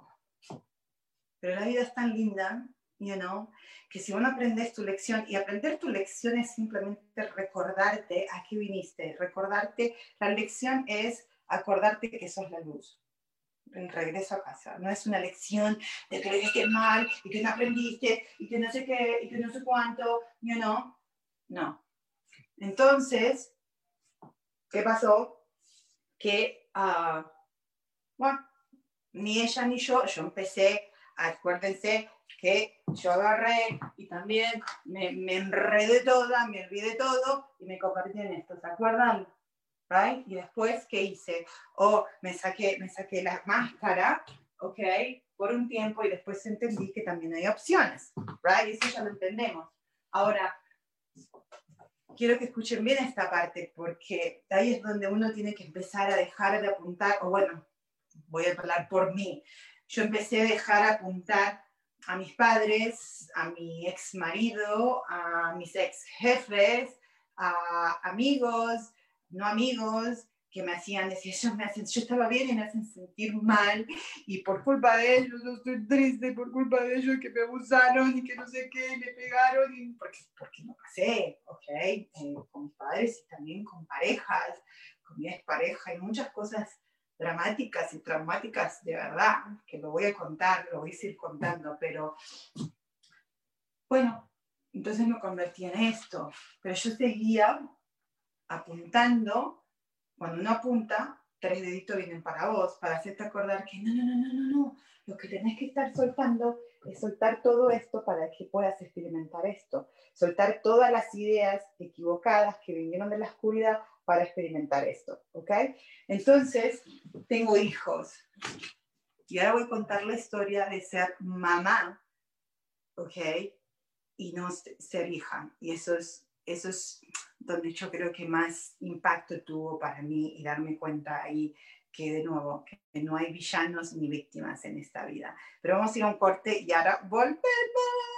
pero la vida es tan linda, you know, que si uno aprendes tu lección, y aprender tu lección es simplemente recordarte a qué viniste, recordarte, la lección es acordarte que sos la luz. El regreso a casa. No es una lección de que lo hiciste mal y que no aprendiste y que no sé qué y que no sé cuánto, you know. No. Entonces, ¿qué pasó? Que, uh, bueno, ni ella ni yo, yo empecé, acuérdense que yo agarré y también me, me enredé toda, me olvidé todo y me convertí en esto, ¿se acuerdan? Right? Y después, ¿qué hice? Oh, me saqué, me saqué la máscara, ¿ok? Por un tiempo y después entendí que también hay opciones, right? Eso ya lo entendemos. Ahora, quiero que escuchen bien esta parte porque ahí es donde uno tiene que empezar a dejar de apuntar, o bueno, voy a hablar por mí. Yo empecé a dejar apuntar a mis padres, a mi ex marido, a mis ex jefes, a amigos, no amigos, que me hacían decir, yo, me hacen, yo estaba bien y me hacen sentir mal, y por culpa de ellos yo estoy triste, por culpa de ellos que me abusaron y que no sé qué, me pegaron, y porque, no pasé, ¿ok? Eh, con mis padres y también con parejas, con mi pareja y muchas cosas dramáticas y traumáticas de verdad, que lo voy a contar, lo voy a ir contando, pero bueno, entonces me convertí en esto, pero yo seguía apuntando, cuando uno apunta, tres deditos vienen para vos, para hacerte acordar que no, no, no, no, no, no, lo que tenés que estar soltando es soltar todo esto para que puedas experimentar esto, soltar todas las ideas equivocadas que vinieron de la oscuridad para experimentar esto, ¿ok? Entonces, tengo hijos. Y ahora voy a contar la historia de ser mamá, ¿ok? Y no ser hija. Y eso es, eso es donde yo creo que más impacto tuvo para mí y darme cuenta ahí que de nuevo, que no hay villanos ni víctimas en esta vida. Pero vamos a ir a un corte y ahora volvemos.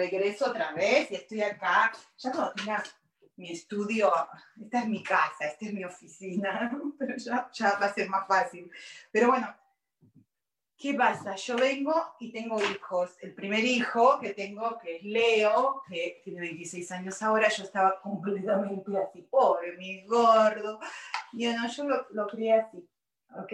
Regreso otra vez y estoy acá. Ya cuando tenga mi estudio, esta es mi casa, esta es mi oficina, (laughs) pero ya, ya va a ser más fácil. Pero bueno, ¿qué pasa? Yo vengo y tengo hijos. El primer hijo que tengo, que es Leo, que tiene 26 años ahora, yo estaba completamente así, pobre, mi gordo. Y bueno, yo lo, lo crié así, ¿ok?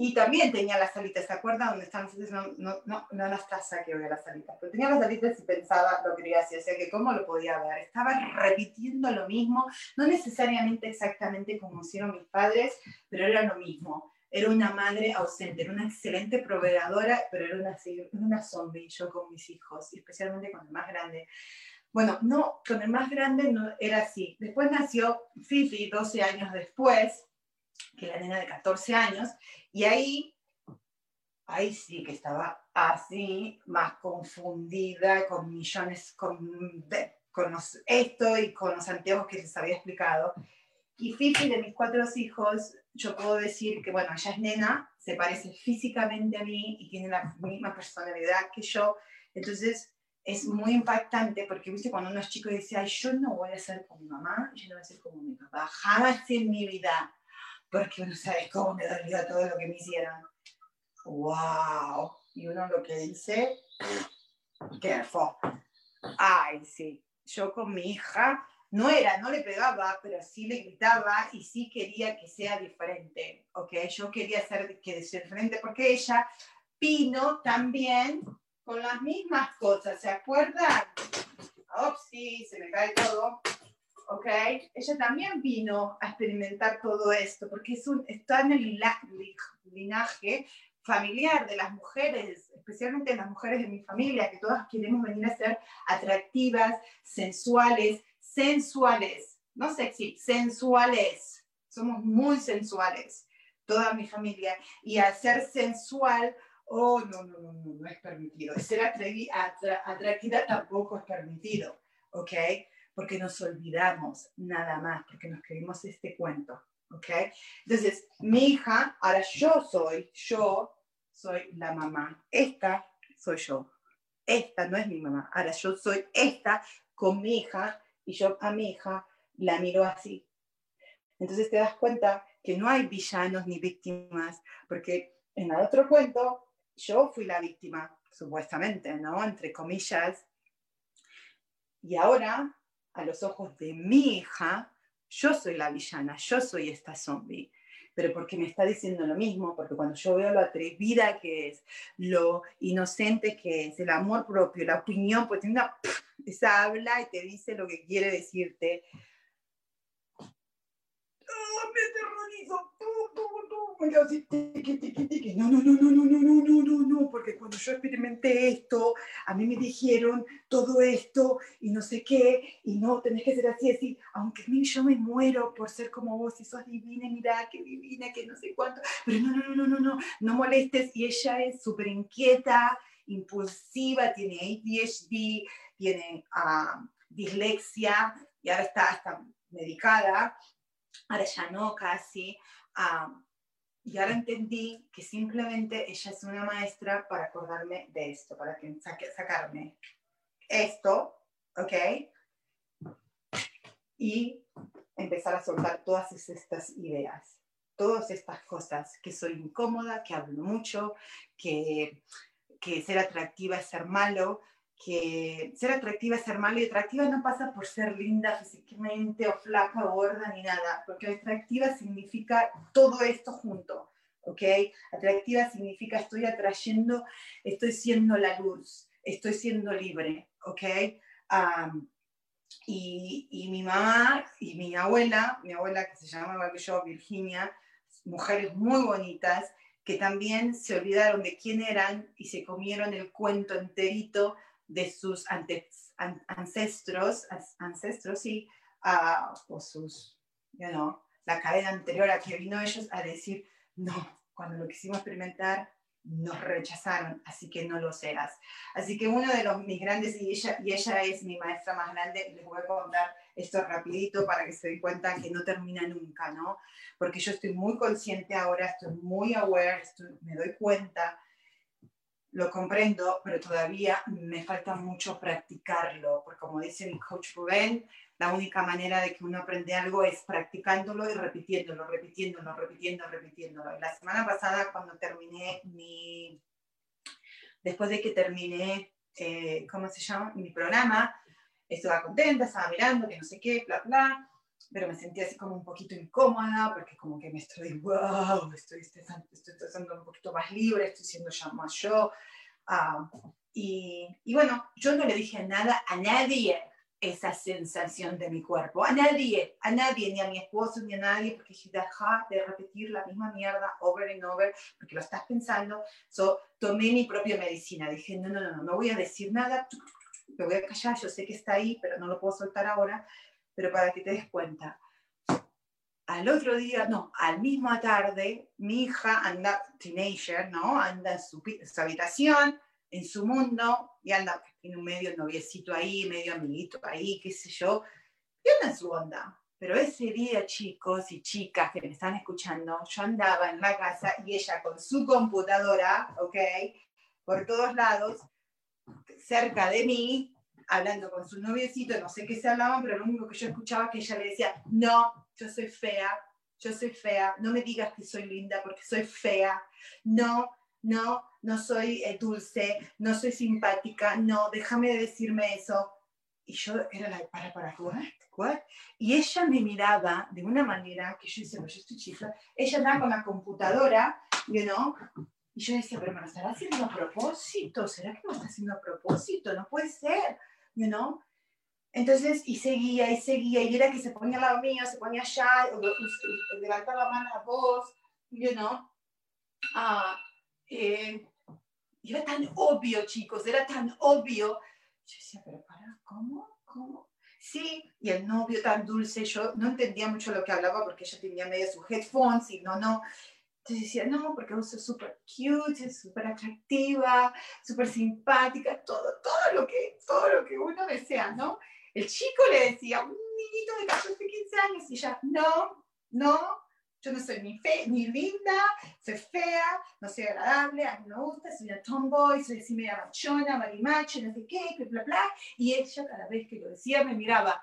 Y también tenía las alitas, ¿se acuerdan? Donde están, no, no, no, no las tazas que veo las alitas, pero tenía las alitas y pensaba lo que quería hacer, o sea que cómo lo podía ver. Estaba repitiendo lo mismo, no necesariamente exactamente como hicieron mis padres, pero era lo mismo. Era una madre ausente, era una excelente proveedora, pero era una, una zombie yo con mis hijos, especialmente con el más grande. Bueno, no, con el más grande no era así. Después nació Fifi, 12 años después, que la nena de 14 años, y ahí, ahí sí que estaba así, más confundida, con millones, con, con esto y con los anteojos que les había explicado. Y Fifi, de mis cuatro hijos, yo puedo decir que, bueno, ella es nena, se parece físicamente a mí y tiene la misma personalidad que yo. Entonces, es muy impactante porque, viste, cuando uno es chico dice, ay, yo no voy a ser como mi mamá, yo no voy a ser como mi papá, jamás en mi vida porque uno sabe cómo me dolía todo lo que me hicieron. ¡Wow! Y uno lo que dice, careful. Ay, sí. Yo con mi hija no era, no le pegaba, pero sí le gritaba y sí quería que sea diferente, ¿ok? Yo quería ser, que sea diferente porque ella vino también con las mismas cosas, ¿se acuerdan? Oh, sí, se me cae todo. ¿Ok? Ella también vino a experimentar todo esto, porque es un, está en el linaje familiar de las mujeres, especialmente las mujeres de mi familia, que todas queremos venir a ser atractivas, sensuales, sensuales, no sexy, sensuales. Somos muy sensuales, toda mi familia. Y al ser sensual, oh, no, no, no, no, no es permitido. Ser atractiva tampoco es permitido, ¿ok? Porque nos olvidamos nada más, porque nos creímos este cuento. ¿Ok? Entonces, mi hija, ahora yo soy, yo soy la mamá. Esta soy yo. Esta no es mi mamá. Ahora yo soy esta con mi hija y yo a mi hija la miro así. Entonces te das cuenta que no hay villanos ni víctimas, porque en el otro cuento yo fui la víctima, supuestamente, ¿no? Entre comillas. Y ahora a los ojos de mi hija, yo soy la villana, yo soy esta zombie. pero porque me está diciendo lo mismo, porque cuando yo veo lo atrevida que es, lo inocente que es, el amor propio, la opinión, pues tiene una, esa habla y te dice lo que quiere decirte. ¡Oh, me aterrorizo! Me quedo así, tiqui, tiqui, tiqui. No, no, no, no, no, no, no, no, no, no, porque cuando yo experimenté esto, a mí me dijeron todo esto y no sé qué, y no, tenés que ser así, así, aunque a mí yo me muero por ser como vos, y sos divina, mira, qué divina, que no sé cuánto, pero no, no, no, no, no, no molestes, y ella es súper inquieta, impulsiva, tiene ADHD, tiene uh, dislexia, y ahora está, está medicada, ahora ya no casi. Uh, y ahora entendí que simplemente ella es una maestra para acordarme de esto, para que sacarme esto, ¿ok? Y empezar a soltar todas estas ideas, todas estas cosas, que soy incómoda, que hablo mucho, que, que ser atractiva es ser malo, que ser atractiva es ser malo y atractiva no pasa por ser linda físicamente o flaca o gorda ni nada, porque atractiva significa todo esto junto, ¿ok? Atractiva significa estoy atrayendo, estoy siendo la luz, estoy siendo libre, ¿ok? Um, y, y, mi mamá y mi abuela, mi abuela que se llama yo, Virginia, mujeres muy bonitas, que también se olvidaron de quién eran y se comieron el cuento enterito de sus ancestros, ancestros, sí, uh, o sus, you know, la cadena anterior a que vino ellos a decir, no, cuando lo quisimos experimentar, nos rechazaron, así que no lo seas. Así que uno de los mis grandes, y ella, y ella es mi maestra más grande, les voy a contar esto rapidito para que se den cuenta que no termina nunca, ¿no? Porque yo estoy muy consciente ahora, estoy muy aware, me doy cuenta lo comprendo, pero todavía me falta mucho practicarlo, porque como dice mi coach Rubén, la única manera de que uno aprende algo es practicándolo y repitiéndolo, repitiéndolo, repitiéndolo, repitiéndolo. Y la semana pasada, cuando terminé mi, después de que terminé, eh, ¿cómo se llama? Mi programa, estaba contenta, estaba mirando, que no sé qué, bla, bla, pero me sentía así como un poquito incómoda, porque como que me estoy, wow, estoy, estoy, un poquito más libre, estoy siendo ya más yo. Ah, y, y, bueno, yo no le dije nada a nadie esa sensación de mi cuerpo, a nadie, a nadie, ni a mi esposo, ni a nadie, porque dije, deja de repetir la misma mierda over and over, porque lo estás pensando. So, tomé mi propia medicina, dije, no, no, no, no, no voy a decir nada, me voy a callar, yo sé que está ahí, pero no lo puedo soltar ahora pero para que te des cuenta. Al otro día, no, al mismo tarde, mi hija anda, teenager, ¿no? Anda en su, habitación, en su mundo, y anda, tiene un medio noviecito ahí, medio amiguito ahí, qué sé yo, y anda en su onda. Pero ese día, chicos y chicas que me están escuchando, yo andaba en la casa y ella con su computadora, ¿ok? Por todos lados, cerca de mí, hablando con su noviecito, no sé qué se hablaban, pero lo único que yo escuchaba es que ella le decía, no, yo soy fea, yo soy fea, no me digas que soy linda porque soy fea, no, no, no soy eh, dulce, no soy simpática, no, déjame de decirme eso. Y yo era la, para, para, what, what? Y ella me miraba de una manera que yo decía, yo estoy chifla. Ella andaba con la computadora, you know, y yo decía, pero me lo estará haciendo a propósito, ¿será que me está haciendo a propósito? No puede ser you know? Entonces, y seguía y seguía, y era que se ponía al lado mío, se ponía allá, levantaba la mano a voz, you know? Uh, eh, era tan obvio, chicos, era tan obvio. Yo decía, pero para, ¿cómo? ¿Cómo? Sí, y el novio tan dulce, yo no entendía mucho lo que hablaba porque ella tenía medio sus headphones y no, no. Entonces decía, no, porque vos sos súper cute, súper atractiva, súper simpática, todo, todo, lo que, todo lo que uno desea, ¿no? El chico le decía, un niñito de 14, 15 años, y ella, no, no, yo no soy ni, fe, ni linda, soy fea, no soy agradable, a mí no me gusta, soy una tomboy, soy así media machona, marimacho, no sé qué, bla, bla, bla. Y ella cada vez que lo decía me miraba.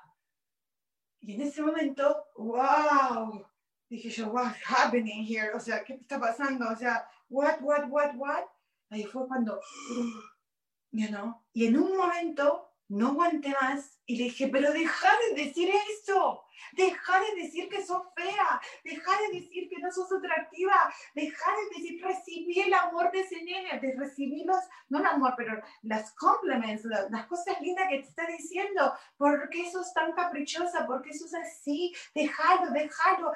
Y en ese momento, wow, dije yo, what's happening here? O sea, ¿qué está pasando? O sea, what, what, what, what? Ahí fue cuando, (gasps) you know, y en un momento no aguanté más y le dije, pero deja de decir eso, deja de decir que sos fea, deja de decir que no sos atractiva, deja de decir, recibí el amor de ese nene, de recibir los, no el amor, pero las compliments, las, cosas lindas que te está diciendo, ¿por qué sos tan caprichosa? ¿Por qué sos así? Déjalo, déjalo.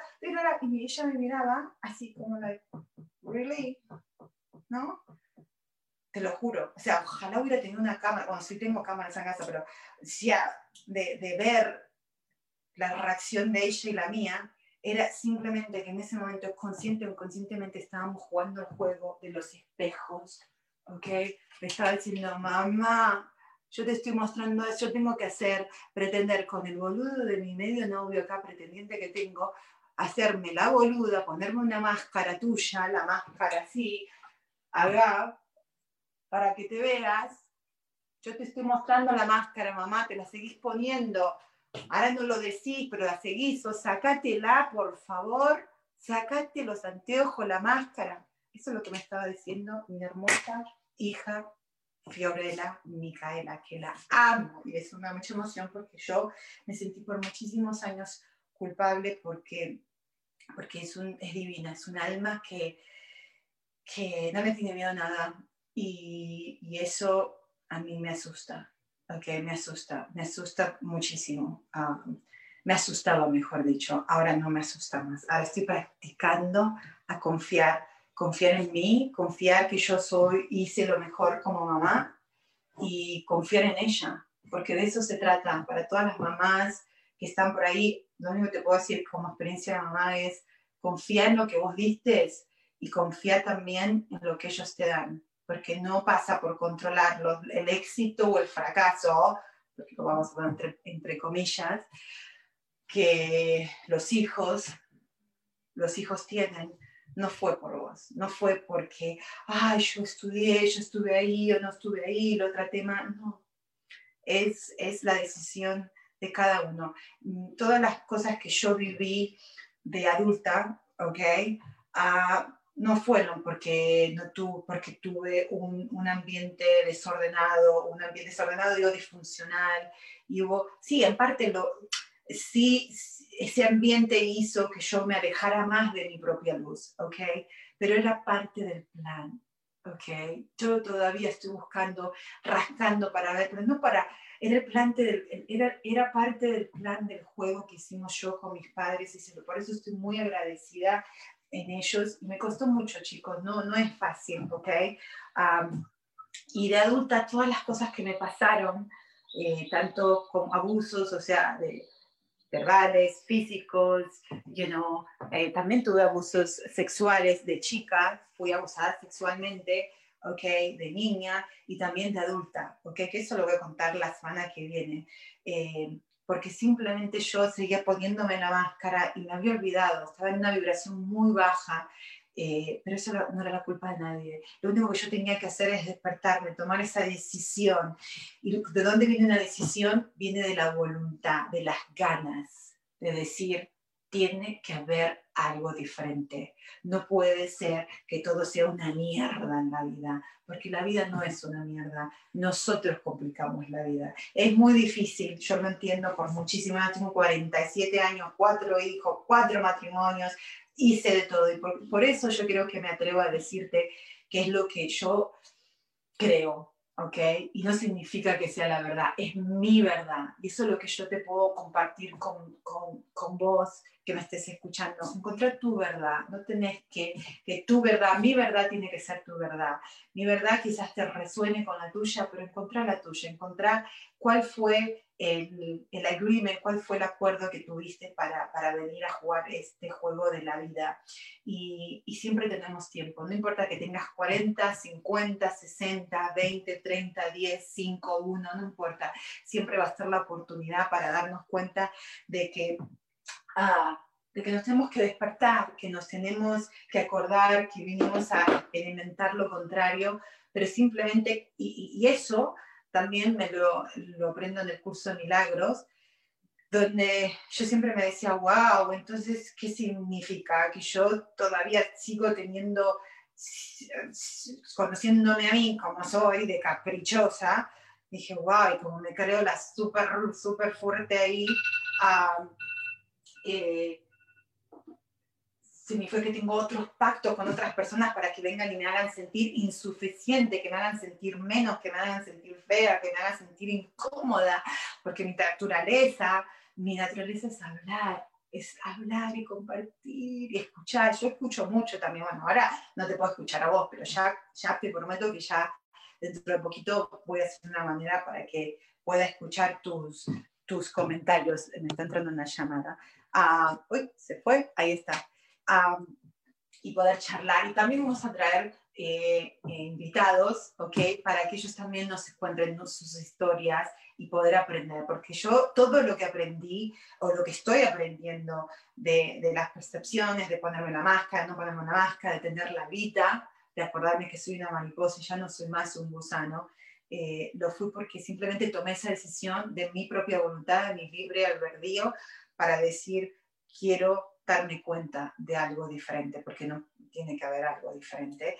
Y ella me miraba así como, like, really? ¿No? Te lo juro. O sea, ojalá hubiera tenido una cámara, bueno, sí tengo cámaras en casa, pero si de, de ver la reacción de ella y la mía, era simplemente que en ese momento, consciente o inconscientemente, estábamos jugando el juego de los espejos, ¿ok? Me estaba diciendo, mamá, yo te estoy mostrando eso, yo tengo que hacer, pretender con el boludo de mi medio novio acá, pretendiente que tengo, hacerme la boluda, ponerme una máscara tuya, la máscara así, haga para que te veas. Yo te estoy mostrando la máscara, mamá, te la seguís poniendo. Ahora no lo decís, pero la seguís. O sácatela, por favor. Sácate los anteojos, la máscara. Eso es lo que me estaba diciendo mi hermosa hija Fiorella Micaela, que la amo. Y es una mucha emoción porque yo me sentí por muchísimos años culpable porque, porque es, un, es divina, es un alma que, que no le tiene miedo a nada, y, eso a mí me asusta, ¿ok? Me asusta, me asusta muchísimo. me asustaba, mejor dicho, ahora no me asusta más. Ahora estoy practicando a confiar, confiar en mí, confiar que yo soy, hice lo mejor como mamá y confiar en ella, porque de eso se trata. Para todas las mamás que están por ahí, lo único que te puedo decir como experiencia de mamá es confiar en lo que vos diste y confiar también en lo que ellos te dan porque no pasa por controlar el éxito o el fracaso, porque lo vamos a poner entre, comillas, que los hijos, los hijos tienen, no fue por vos, no fue porque, ay, yo estudié, yo estuve ahí o no estuve ahí, lo traté mal, no. Es, es la decisión de cada uno. Todas las cosas que yo viví de adulta, ¿ok? Uh, no fueron porque, no tu, porque tuve un, un, ambiente desordenado, un ambiente desordenado, digo, disfuncional, y hubo, sí, en parte lo, sí, ese ambiente hizo que yo me alejara más de mi propia luz, ¿ok? Pero era parte del plan, ¿ok? Yo todavía estoy buscando, rascando para ver, pero no para, era, el plan del, era, era parte del plan del juego que hicimos yo con mis padres y por eso estoy muy agradecida en ellos. Y me costó mucho, chicos, no, no es fácil, ¿ok? y de adulta, todas las cosas que me pasaron, eh, tanto con abusos, o sea, de, verbales, físicos, you know, eh, también tuve abusos sexuales de chica, fui abusada sexualmente, ok, de niña y también de adulta, ok, que eso lo voy a contar la semana que viene. Eh, porque simplemente yo seguía poniéndome la máscara y me había olvidado, estaba en una vibración muy baja, eh, pero eso no era la culpa de nadie. Lo único que yo tenía que hacer es despertarme, tomar esa decisión. ¿Y de dónde viene una decisión? Viene de la voluntad, de las ganas de decir, tiene que haber algo diferente. No puede ser que todo sea una mierda en la vida, porque la vida no es una mierda. Nosotros complicamos la vida. Es muy difícil, yo lo entiendo por muchísimo, tengo 47 años, cuatro hijos, cuatro matrimonios, hice de todo. Y por, por eso yo creo que me atrevo a decirte qué es lo que yo creo, ¿ok? Y no significa que sea la verdad, es mi verdad. Y eso es lo que yo te puedo compartir con, con, con vos que me estés escuchando, encontrar tu verdad, no tenés que, que tu verdad, mi verdad tiene que ser tu verdad, mi verdad quizás te resuene con la tuya, pero encontrar la tuya, encontrar cuál fue el, el agreement, cuál fue el acuerdo que tuviste para, para venir a jugar este juego de la vida. Y, y, siempre tenemos tiempo, no importa que tengas 40, 50, 60, 20, 30, 10, 5, 1, no importa, siempre va a ser la oportunidad para darnos cuenta de que de que nos tenemos que despertar, que nos tenemos que acordar, que vinimos a experimentar lo contrario, pero simplemente, y, eso también me lo, lo, aprendo en el curso de milagros, donde yo siempre me decía, wow, entonces, ¿qué significa? Que yo todavía sigo teniendo, conociéndome a mí como soy, de caprichosa, dije, wow, y como me creo la súper, súper fuerte ahí, uh, significa que tengo otros pactos con otras personas para que vengan y me hagan sentir insuficiente, que me hagan sentir menos, que me hagan sentir fea, que me hagan sentir incómoda, porque mi naturaleza, mi naturaleza es hablar, es hablar y compartir y escuchar. Yo escucho mucho también, bueno, ahora no te puedo escuchar a vos, pero ya, ya te prometo que ya dentro de poquito voy a hacer una manera para que pueda escuchar tus, tus comentarios. Me está entrando una llamada. Ah, uy, se fue, ahí está y poder charlar. Y también vamos a traer eh, invitados, ¿ok? Para que ellos también nos encuentren sus historias y poder aprender, porque yo todo lo que aprendí o lo que estoy aprendiendo de, de las percepciones, de ponerme la máscara, no ponerme una máscara, de tener la vida, de acordarme que soy una mariposa y ya no soy más un gusano, eh, lo fui porque simplemente tomé esa decisión de mi propia voluntad, de mi libre albedrío, para decir, quiero darme cuenta de algo diferente, porque no tiene que haber algo diferente.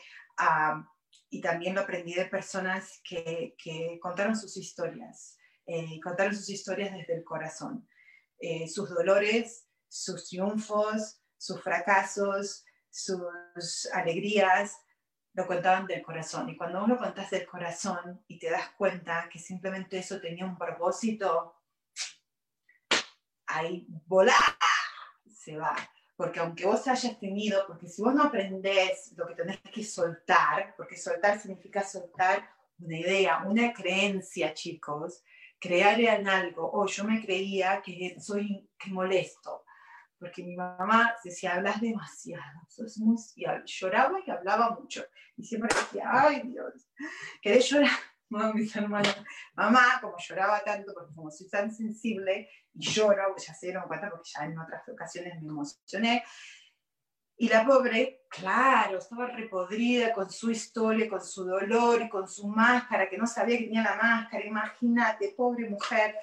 y también lo aprendí de personas que, que contaron sus historias, eh, contaron sus historias desde el corazón, eh, sus dolores, sus triunfos, sus fracasos, sus alegrías, lo contaban del corazón. Y cuando uno contas del corazón y te das cuenta que simplemente eso tenía un propósito, ahí volá se va. Porque aunque vos hayas tenido, porque si vos no aprendés lo que tenés que soltar, porque soltar significa soltar una idea, una creencia, chicos, crear en algo, o oh, yo me creía que soy, que molesto, porque mi mamá decía, hablas demasiado, sos muy, lloraba y hablaba mucho, y siempre decía, ay Dios, querés llorar, mis hermanos, mamá, como lloraba tanto, porque como soy tan sensible y lloro, ya se dieron cuenta porque ya en otras ocasiones me emocioné. Y la pobre, claro, estaba repodrida con su historia, con su dolor y con su máscara, que no sabía que tenía la máscara. Imagínate, pobre mujer,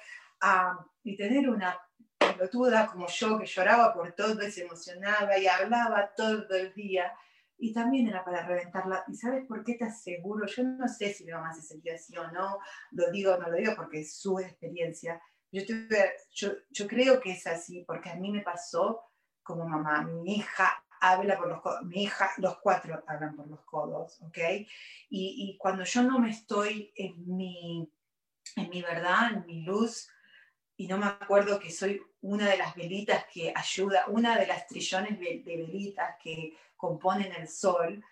uh, y tener una pelotuda como yo que lloraba por todo y se emocionaba y hablaba todo el día y también era para reventarla. ¿Y sabes por qué te aseguro? Yo no sé si mi mamá se sentía así o no, lo digo o no lo digo porque es su experiencia. Yo, yo, yo, creo que es así porque a mí me pasó como mamá. Mi hija habla por los codos, mi hija, los cuatro hablan por los codos, ¿ok? Y, y cuando yo no me estoy en mi, en mi verdad, en mi luz, y no me acuerdo que soy una de las velitas que ayuda, una de las trillones de, velitas que componen el sol,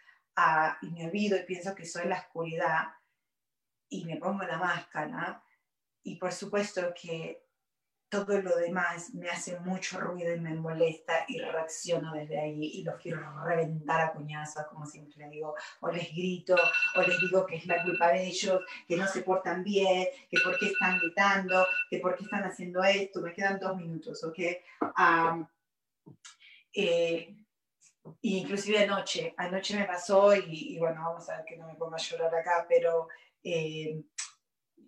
y me olvido y pienso que soy la oscuridad, y me pongo la máscara, y por supuesto que todo lo demás me hace mucho ruido y me molesta y reacciono desde ahí y los quiero reventar a cuñazos, como siempre digo, o les grito, o les digo que es la culpa de ellos, que no se portan bien, que por qué están gritando, que por qué están haciendo esto, me quedan dos minutos, ¿ok? Eh, inclusive anoche, anoche me pasó y, bueno, vamos a ver que no me ponga a llorar acá, pero... Eh,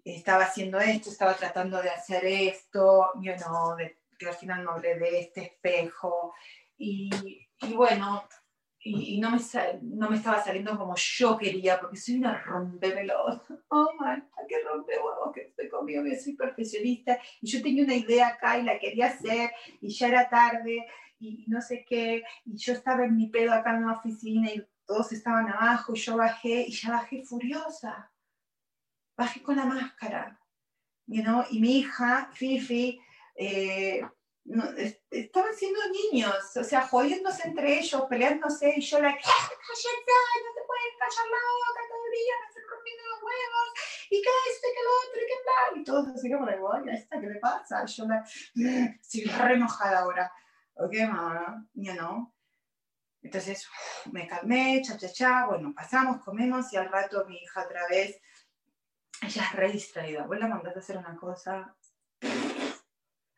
estaba haciendo esto, estaba tratando de hacer esto, yo no, que al final no hablé de este espejo. Y, y bueno, y, no, me, no me estaba saliendo como yo quería, porque soy una rompepelos. (laughs) Oh, man, qué rompe huevos que estoy conmigo, yo soy perfeccionista. Y yo tenía una idea acá y la quería hacer, y ya era tarde, y no sé qué. Y yo estaba en mi pedo acá en la oficina, y todos estaban abajo, y yo bajé, y ya bajé furiosa bajé con la máscara, you know? y mi hija, Fifi, eh, estaban siendo niños, o sea, jodiéndose entre ellos, peleándose, y yo la, ¡cállate! No te puedes callar la boca día, me están rompiendo los huevos, y que esto, y que lo otro, y que tal, y todos así como de, ¿esta qué le pasa? Y yo la, estoy re enojada ahora, ¿ok, mamá? You know? Entonces, me calmé, cha, cha, cha, bueno, pasamos, comemos, y al rato mi hija otra vez ella es re distraída. Vos la mandaste a hacer una cosa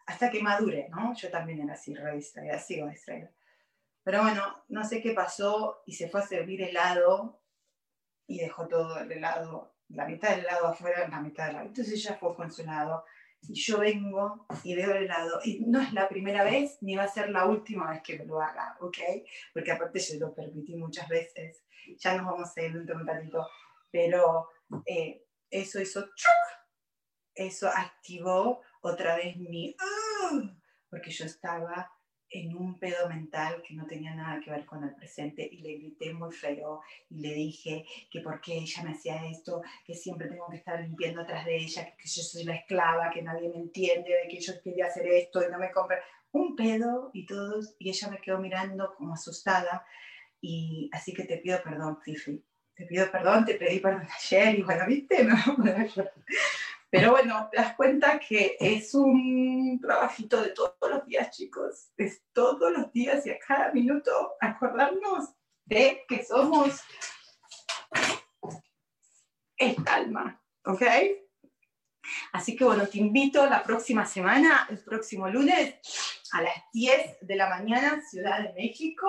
hasta que madure, ¿no? Yo también era así, re distraída, sigo distraída. Pero bueno, no sé qué pasó y se fue a servir helado y dejó todo el helado, la mitad del helado afuera, la mitad del helado. Entonces ella fue con su helado yo vengo y veo el helado. Y no es la primera vez ni va a ser la última vez que lo haga, ¿ok? Porque aparte yo lo permití muchas veces. Ya nos vamos a ir dentro de un ratito. Pero eh, eso hizo eso activó otra vez mi... ¡ah! porque yo estaba en un pedo mental que no tenía nada que ver con el presente y le grité muy feo y le dije que por qué ella me hacía esto, que siempre tengo que estar limpiando atrás de ella, que, yo soy la esclava, que nadie me entiende, de que yo quería hacer esto y no me compra. Un pedo y todos, y ella me quedó mirando como asustada y así que te pido perdón, Fifi. Te pido perdón, te pedí perdón (laughs) ayer y bueno, viste, no, (laughs) pero bueno, te das cuenta que es un trabajito de todos los días, chicos. Es todos los días y a cada minuto acordarnos de que somos el alma, ¿ok? Así que bueno, te invito la próxima semana, el próximo lunes, a las 10 de la mañana, Ciudad de México,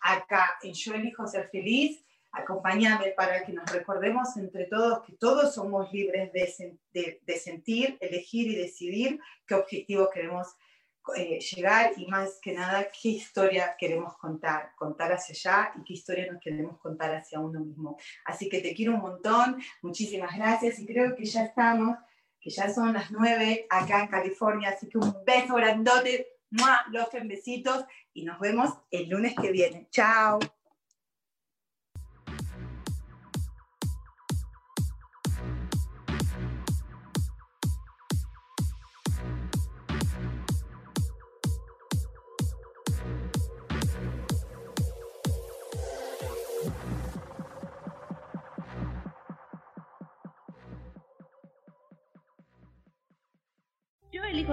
acá en Yo elijo ser feliz acompáñame para que nos recordemos entre todos que todos somos libres de, de, sentir, elegir y decidir qué objetivo queremos eh, llegar y más que nada qué historia queremos contar, contar hacia allá y qué historia nos queremos contar hacia uno mismo. Así que te quiero un montón, muchísimas gracias y creo que ya estamos, que ya son las nueve acá en California, así que un beso grandote, los besitos y nos vemos el lunes que viene. Chao.